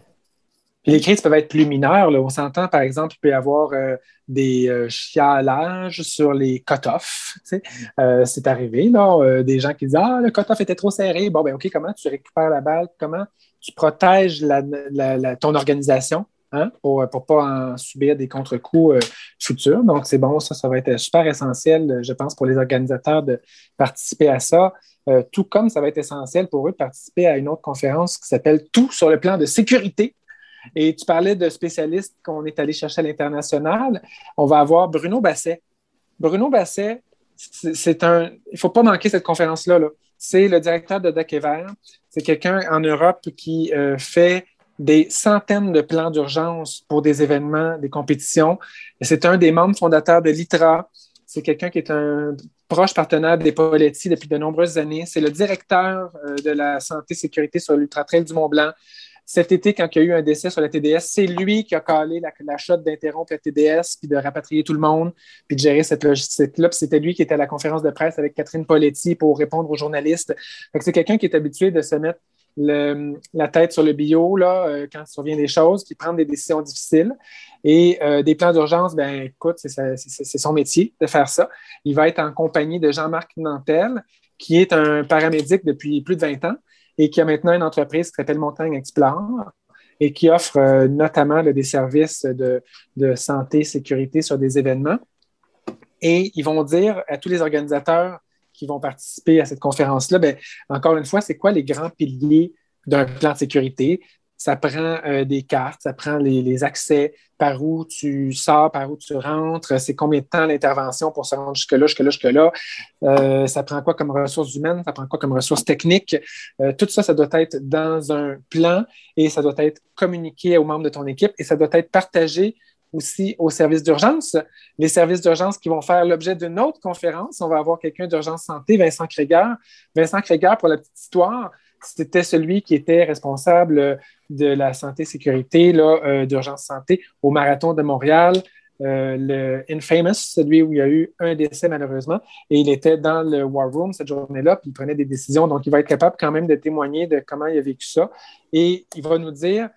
les crises peuvent être plus mineures. On s'entend, par exemple, il peut y avoir euh, des euh, chialages sur les cut-offs. Euh, c'est arrivé, là, des gens qui disent Ah, le cut-off était trop serré. Bon, ben OK, comment tu récupères la balle? Comment tu protèges ton organisation hein, pour ne pas en subir des contre-coups futurs? Donc, c'est bon, ça, ça va être super essentiel, je pense, pour les organisateurs de participer à ça. tout comme ça va être essentiel pour eux de participer à une autre conférence qui s'appelle Tout sur le plan de sécurité et tu parlais de spécialistes qu'on est allé chercher à l'international. On va avoir Bruno Basset. Bruno Basset, c'est un. Il ne faut pas manquer cette conférence-là. c'est le directeur de Ever. C'est quelqu'un en Europe qui euh, fait des centaines de plans d'urgence pour des événements, des compétitions. C'est un des membres fondateurs de l'ITRA. C'est quelqu'un qui est un proche partenaire des Poletti depuis de nombreuses années. C'est le directeur euh, de la santé sécurité sur l'Ultra Trail du Mont-Blanc. Cet été, quand il y a eu un décès sur la TDS, c'est lui qui a calé la, la d'interrompre la TDS, puis de rapatrier tout le monde, puis de gérer cette logistique-là. c'était lui qui était à la conférence de presse avec Catherine Poletti pour répondre aux journalistes. c'est quelqu'un qui est habitué de se mettre la tête sur le bio là, euh, quand il survient des choses, puis prendre des décisions difficiles. Et euh, des plans d'urgence, ben écoute, c'est son métier de faire ça. Il va être en compagnie de Jean-Marc Nantel, qui est un paramédic depuis plus de 20 ans et qui a maintenant une entreprise qui s'appelle Montagne Explore et qui offre euh, notamment des services de, de santé, sécurité sur des événements. Et ils vont dire à tous les organisateurs qui vont participer à cette conférence-là, ben, encore une fois, c'est quoi les grands piliers d'un plan de sécurité? Ça prend euh, des cartes, ça prend les, accès, par où tu sors, par où tu rentres, c'est combien de temps l'intervention pour se rendre jusque-là, jusque-là, jusque-là. Euh, ça prend quoi comme ressources humaines, ça prend quoi comme ressources techniques? Euh, tout ça, ça doit être dans un plan et ça doit être communiqué aux membres de ton équipe et ça doit être partagé aussi aux services d'urgence. Les services d'urgence qui vont faire l'objet d'une autre conférence. On va avoir quelqu'un d'urgence santé, Vincent Krieger. Vincent Krieger, pour la petite histoire, c'était celui qui était responsable de la santé-sécurité, euh, d'urgence santé au marathon de Montréal, euh, le Infamous, celui où il y a eu un décès malheureusement, et il était dans le War Room cette journée-là, puis il prenait des décisions, donc il va être capable quand même de témoigner de comment il a vécu ça, et il va nous dire,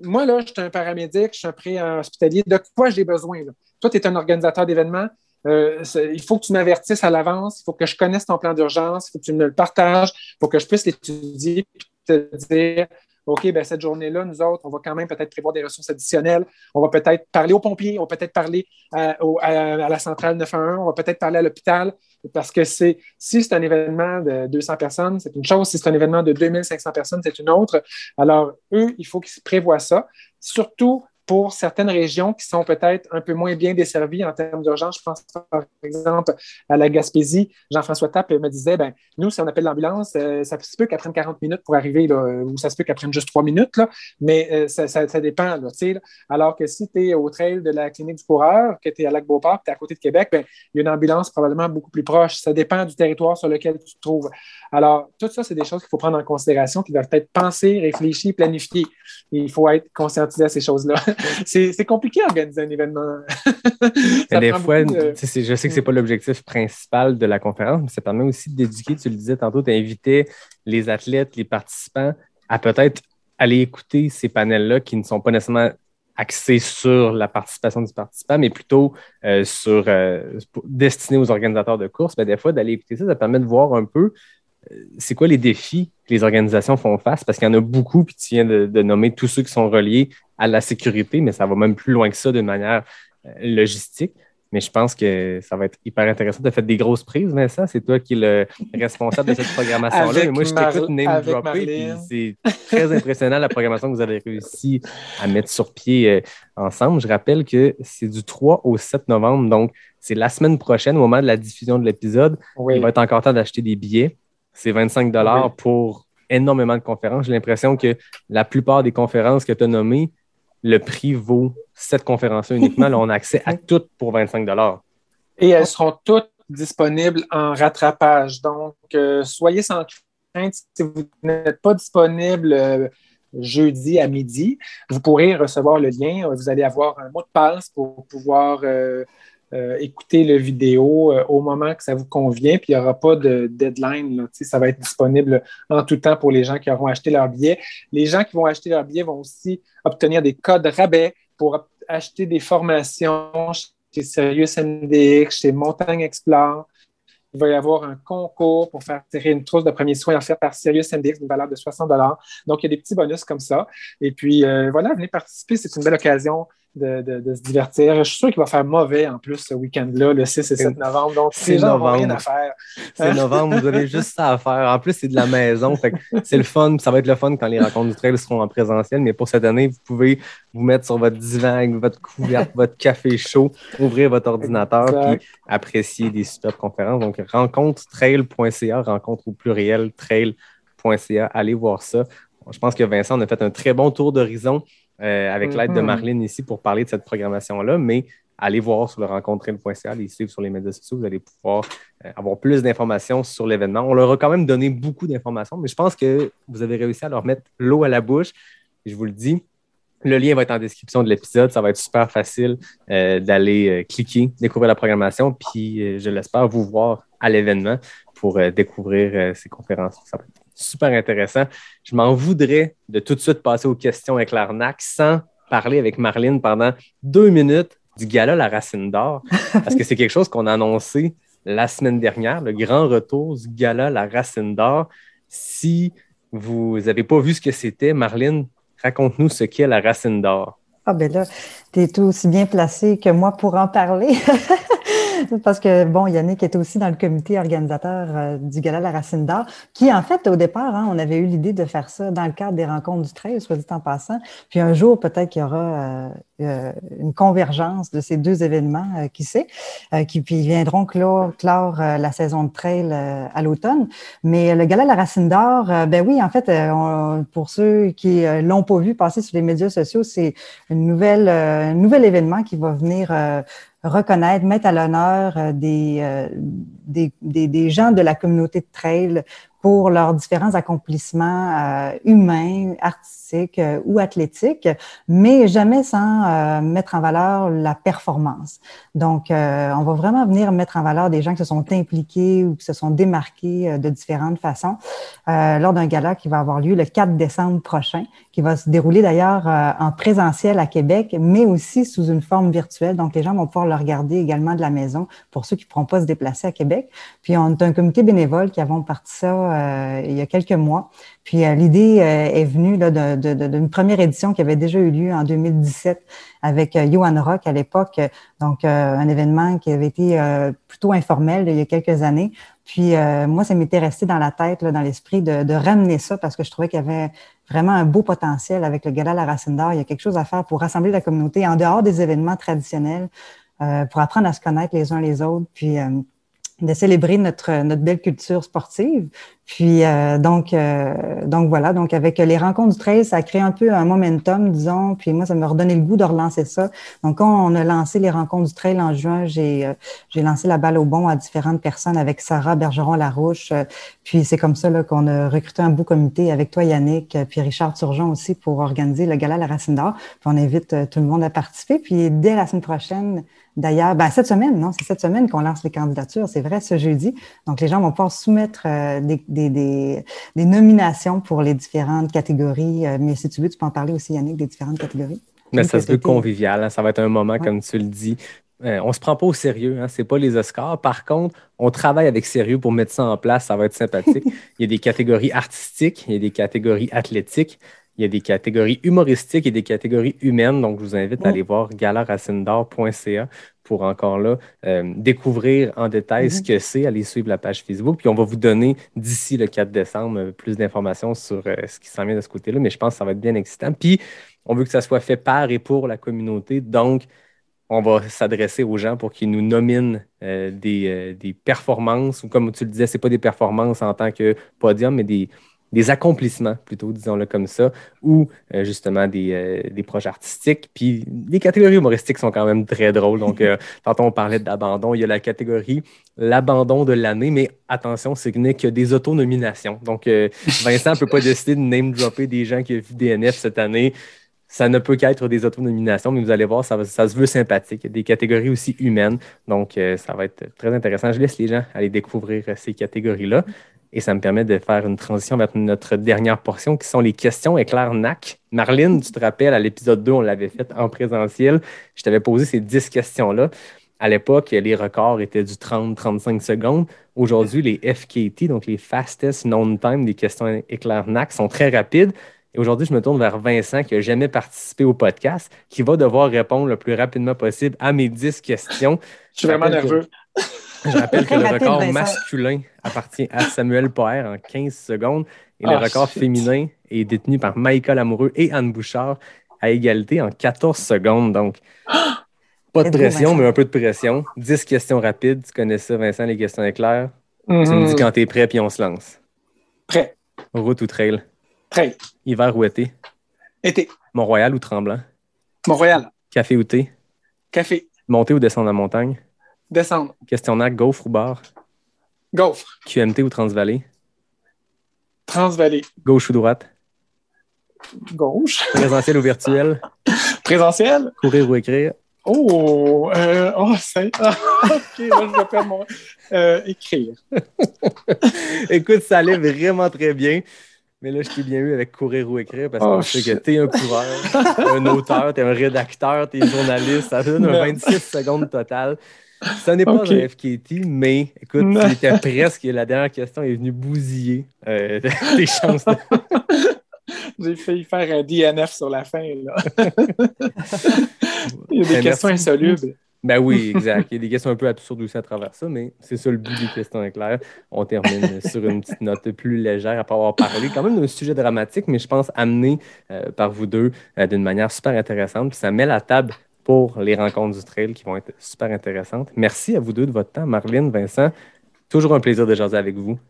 moi là, je suis un paramédic, je suis un pré-hospitalier, de quoi j'ai besoin? Là? Toi, tu es un organisateur d'événements, euh, il faut que tu m'avertisses à l'avance, il faut que je connaisse ton plan d'urgence, il faut que tu me le partages, faut que je puisse l'étudier, puis te dire, OK, ben cette journée-là, nous autres, on va quand même peut-être prévoir des ressources additionnelles. On va peut-être parler aux pompiers, on va peut-être parler à, à- la centrale 911, on va peut-être parler à l'hôpital, parce que c'est si c'est un événement de 200 personnes, c'est une chose. Si c'est un événement de 2500 personnes, c'est une autre. Alors, eux, il faut qu'ils prévoient ça, surtout pour certaines régions qui sont peut-être un peu moins bien desservies en termes d'urgence. Je pense par exemple à la Gaspésie. Jean-François Tapp me disait, ben, nous, si on appelle l'ambulance, euh, ça se peut qu'elle prenne 40 minutes pour arriver, là, ou ça se peut qu'elle prenne juste 3 minutes, là, mais euh, ça, ça- ça dépend. Là, là. Alors que si tu es au trail de la clinique du coureur, que tu es à Lac-Beauport, tu es à côté de Québec, ben, il y a une ambulance probablement beaucoup plus proche. Ça dépend du territoire sur lequel tu te trouves. Alors, tout ça, c'est des choses qu'il faut prendre en considération, qui doivent être pensées, réfléchies, planifiées. Il faut être conscientisé à ces choses-là. c'est compliqué d'organiser un événement. Des fois, de- je sais que c'est pas l'objectif principal de la conférence, mais ça permet aussi d'éduquer. Tu le disais tantôt, tu invitais les athlètes, les participants à peut-être aller écouter ces panels-là qui ne sont pas nécessairement axés sur la participation du participant, mais plutôt euh, sur euh, destinés aux organisateurs de courses. Ben, des fois, d'aller écouter ça, ça permet de voir un peu euh, c'est quoi les défis que les organisations font face, parce qu'il y en a beaucoup, puis tu viens de, de nommer tous ceux qui sont reliés à la sécurité, mais ça va même plus loin que ça d'une manière euh, logistique. Mais je pense que ça va être hyper intéressant. Tu as fait des grosses prises, Vincent. C'est toi qui es le responsable de cette programmation-là. Mais moi, je t'écoute name dropper. C'est très impressionnant la programmation que vous avez réussi à mettre sur pied euh, ensemble. Je rappelle que c'est du 3 au 7 novembre. Donc, c'est la semaine prochaine, au moment de la diffusion de l'épisode. Oui. Il va être encore temps d'acheter des billets. C'est 25 dollars Oui. pour énormément de conférences. J'ai l'impression que la plupart des conférences que tu as nommées, le prix vaut cette conférence-là uniquement. Là, on a accès à toutes pour 25 dollars. Et elles seront toutes disponibles en rattrapage. Donc, euh, soyez sans crainte. Si vous n'êtes pas disponible euh, jeudi à midi, vous pourrez recevoir le lien. Vous allez avoir un mot de passe pour pouvoir euh, euh, écouter le vidéo euh, au moment que ça vous convient. Puis, il n'y aura pas de deadline. Ça va être disponible en tout temps pour les gens qui auront acheté leur billet. Les gens qui vont acheter leur billet vont aussi obtenir des codes rabais pour acheter des formations chez Sirius MDX, chez Montagne Explore. Il va y avoir un concours pour faire tirer une trousse de premiers soins offerte par Sirius MDX d'une valeur de 60 Donc, il y a des petits bonus comme ça. Et puis, euh, voilà, venez participer. C'est une belle occasion de, de- de se divertir. Je suis sûr qu'il va faire mauvais en plus ce week-end-là, le 6 et 7 novembre. Donc, C'est les gens n'ont novembre. rien à faire. C'est novembre, vous avez juste ça à faire. En plus, c'est de la maison. C'est le fun. Ça va être le fun quand les rencontres du trail seront en présentiel. Mais pour cette année, vous pouvez vous mettre sur votre divan avec votre couverte, votre café chaud, ouvrir votre ordinateur, puis apprécier des super conférences. Donc, rencontre-trail.ca, rencontre au pluriel, trail.ca. Allez voir ça. Je pense que Vincent, on a fait un très bon tour d'horizon euh, avec l'aide de Mhm. Marlène ici pour parler de cette programmation-là. Mais allez voir sur le rencontre-trail.ca, les suivre sur les médias sociaux. Vous allez pouvoir euh, avoir plus d'informations sur l'événement. On leur a quand même donné beaucoup d'informations, mais je pense que vous avez réussi à leur mettre l'eau à la bouche. Je vous le dis, le lien va être en description de l'épisode. Ça va être super facile euh, d'aller euh, cliquer, découvrir la programmation, puis euh, je l'espère vous voir à l'événement pour découvrir ces conférences. Ça va être super intéressant. Je m'en voudrais de tout de suite passer aux questions avec l'arnaque sans parler avec Marlene pendant deux minutes du gala La Racine d'Or, parce que c'est quelque chose qu'on a annoncé la semaine dernière, le grand retour du gala La Racine d'Or. Si vous n'avez pas vu ce que c'était, Marlene, raconte-nous ce qu'est la Racine d'Or. Ah ben là, tu es aussi bien placé que moi pour en parler. Parce que, bon, Yannick était aussi dans le comité organisateur euh, du Gala La Racine d'Or, qui, en fait, au départ, hein, on avait eu l'idée de faire ça dans le cadre des rencontres du trail, soit dit en passant. Puis un jour, peut-être qu'il y aura euh, euh, une convergence de ces deux événements, qui sait, qui puis viendront clore, clore la saison de trail à l'automne. Mais le Gala La Racine d'Or, ben oui, en fait, pour ceux qui l'ont pas vu passer sur les médias sociaux, c'est une nouvelle, un nouvel événement qui va venir reconnaître, mettre à l'honneur euh, euh, des, gens de la communauté de trail pour leurs différents accomplissements euh, humains, artistiques ou athlétiques, mais jamais sans mettre en valeur la performance. Donc, on va vraiment venir mettre en valeur des gens qui se sont impliqués ou qui se sont démarqués de différentes façons lors d'un gala qui va avoir lieu le 4 décembre prochain, qui va se dérouler d'ailleurs en présentiel à Québec, mais aussi sous une forme virtuelle. Donc, les gens vont pouvoir le regarder également de la maison pour ceux qui ne pourront pas se déplacer à Québec. Puis, on a un comité bénévole qui avons parti ça euh, il y a quelques mois. Puis, euh, l'idée euh, est venue d'une première édition qui avait déjà eu lieu en 2017 avec Johan Rock à l'époque. Donc, un événement qui avait été plutôt informel il y a quelques années. Puis moi, ça m'était resté dans la tête, dans l'esprit de, de, ramener ça parce que je trouvais qu'il y avait vraiment un beau potentiel avec le Gala La Racine d'Or. Il y a quelque chose à faire pour rassembler la communauté en dehors des événements traditionnels, pour apprendre à se connaître les uns les autres, puis de célébrer notre, notre belle culture sportive. Puis euh, donc, euh, donc voilà, donc avec les rencontres du trail, ça a créé un peu un momentum, disons. Puis moi, ça m'a redonné le goût de relancer ça. Donc quand on a lancé les rencontres du trail en juin, j'ai euh, j'ai lancé la balle au bon à différentes personnes avec Sarah Bergeron-Larouche. puis c'est comme ça qu'on a recruté un beau comité avec toi, Yannick, puis Richard Turgeon aussi pour organiser le gala La Racine d'Or. Puis on invite tout le monde à participer. Puis dès la semaine prochaine, D'ailleurs, ben, cette semaine, non, c'est cette semaine qu'on lance les candidatures, c'est vrai, ce jeudi. Donc, les gens vont pouvoir soumettre euh, des, des, des, des, nominations pour les différentes catégories. Euh, mais si tu veux, tu peux en parler aussi, Yannick, des différentes catégories. Mais ça se veut convivial. Hein. ça va être un moment, comme tu le dis. Euh, on ne se prend pas au sérieux, hein, ce n'est pas les Oscars. Par contre, on travaille avec sérieux pour mettre ça en place, ça va être sympathique. il y a des catégories artistiques, il y a des catégories athlétiques, il y a des catégories humoristiques et des catégories humaines. Donc, je vous invite à aller voir galaracindor.ca pour encore là euh, découvrir en détail ce mm-hmm. que c'est, aller suivre la page Facebook. Puis on va vous donner d'ici le 4 décembre euh, plus d'informations sur euh, ce qui s'en vient de ce côté-là. Mais je pense que ça va être bien excitant. Puis on veut que ça soit fait par et pour la communauté. Donc, on va s'adresser aux gens pour qu'ils nous nominent des, des, performances, ou comme tu le disais, ce n'est pas des performances en tant que podium, mais des, des accomplissements, plutôt, disons-le comme ça, ou euh, justement des, euh, des, projets artistiques. Puis les catégories humoristiques sont quand même très drôles. Donc, euh, tantôt on parlait d'abandon. Il y a la catégorie l'abandon de l'année, mais attention, ce n'est que des autonominations. Donc, Vincent ne peut pas décider de name-dropper des gens qui ont vu DNF cette année. Ça ne peut qu'être des autonominations, mais vous allez voir, ça, ça, se veut sympathique. Il y a des catégories aussi humaines. Donc, ça va être très intéressant. Je laisse les gens aller découvrir ces catégories-là. Et ça me permet de faire une transition vers notre dernière portion qui sont les questions éclair NAC. Marlene, tu te rappelles, à l'épisode 2, on l'avait fait en présentiel. Je t'avais posé ces 10 questions-là. À l'époque, les records étaient du 30-35 secondes. Aujourd'hui, les FKT, donc les Fastest Known Time des questions éclair NAC, sont très rapides. Et aujourd'hui, je me tourne vers Vincent qui n'a jamais participé au podcast, qui va devoir répondre le plus rapidement possible à mes 10 questions. Je suis vraiment nerveux. Je rappelle que le record masculin appartient à Samuel Poher en 15 secondes et le ah, record féminin est détenu par Maïka Lamoureux et Anne Bouchard à égalité en 14 secondes. Donc, pas de pression, mais un peu de pression. 10 questions rapides. Tu connais ça, Vincent, les questions éclairs? Tu me dis mhm. quand tu es prêt, puis on se lance. Prêt. Route ou trail? Trail. Hiver ou été? Été. Mont-Royal ou Tremblant? Mont-Royal. Café ou thé? Café. Monter ou descendre la montagne? Descendre. Questionnaire, gaufre ou bar? Gaufre. QMT ou Transvallée? Transvallée. Gauche ou droite? Gauche. Présentiel ou virtuel? Présentiel. Courir ou écrire? Oh, euh, oh c'est. Ah, ok, là, je vais faire mon. Euh, écrire. Écoute, ça allait vraiment très bien. Mais là, je t'ai bien eu avec courir ou écrire parce qu'on Oh, sait que t'es un coureur, un auteur, t'es un rédacteur, t'es journaliste. Ça donne un Merde. 26 secondes total. Ce n'est pas Ok. un FKT, mais écoute, étais presque. La dernière question est venue bousiller euh, tes chances. de- J'ai failli faire un DNF sur la fin. Là. Il y a des Ben, questions merci insolubles. Ben oui, exact. Il y a des questions un peu absurdes aussi à travers ça, mais c'est ça le but des questions éclairs. On termine sur une petite note plus légère après avoir parlé quand même d'un sujet dramatique, mais je pense amené euh, par vous deux euh, d'une manière super intéressante. Puis ça met la table pour les rencontres du trail qui vont être super intéressantes. Merci à vous deux de votre temps, Marlène, Vincent. Toujours un plaisir de jaser avec vous.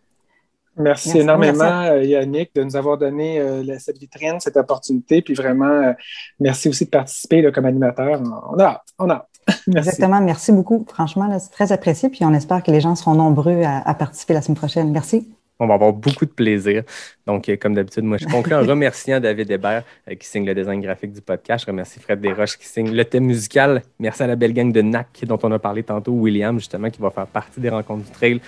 Merci, Merci, énormément, euh, Yannick, de nous avoir donné euh, cette vitrine, cette opportunité. Puis vraiment, euh, merci aussi de participer là, comme animateur. On a hâte. On a hâte. Merci. Exactement. Merci beaucoup. Franchement, c'est très apprécié. Puis on espère que les gens seront nombreux à, à participer la semaine prochaine. Merci. On va avoir beaucoup de plaisir. Donc, euh, comme d'habitude, moi, je conclue en remerciant David Hébert euh, qui signe le design graphique du podcast. Je remercie Fred Desroches qui signe le thème musical. Merci à la belle gang de NAC dont on a parlé tantôt, William, justement, qui va faire partie des rencontres du trail,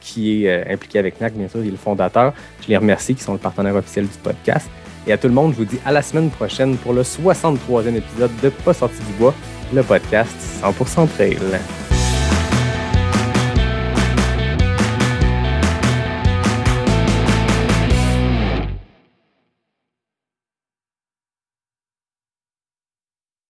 qui est euh, impliqué avec NAC, bien sûr, il est le fondateur. Je les remercie, qui sont le partenaire officiel du podcast. Et à tout le monde, je vous dis à la semaine prochaine pour le 63e épisode de Pas sorti du bois, le podcast 100% trail.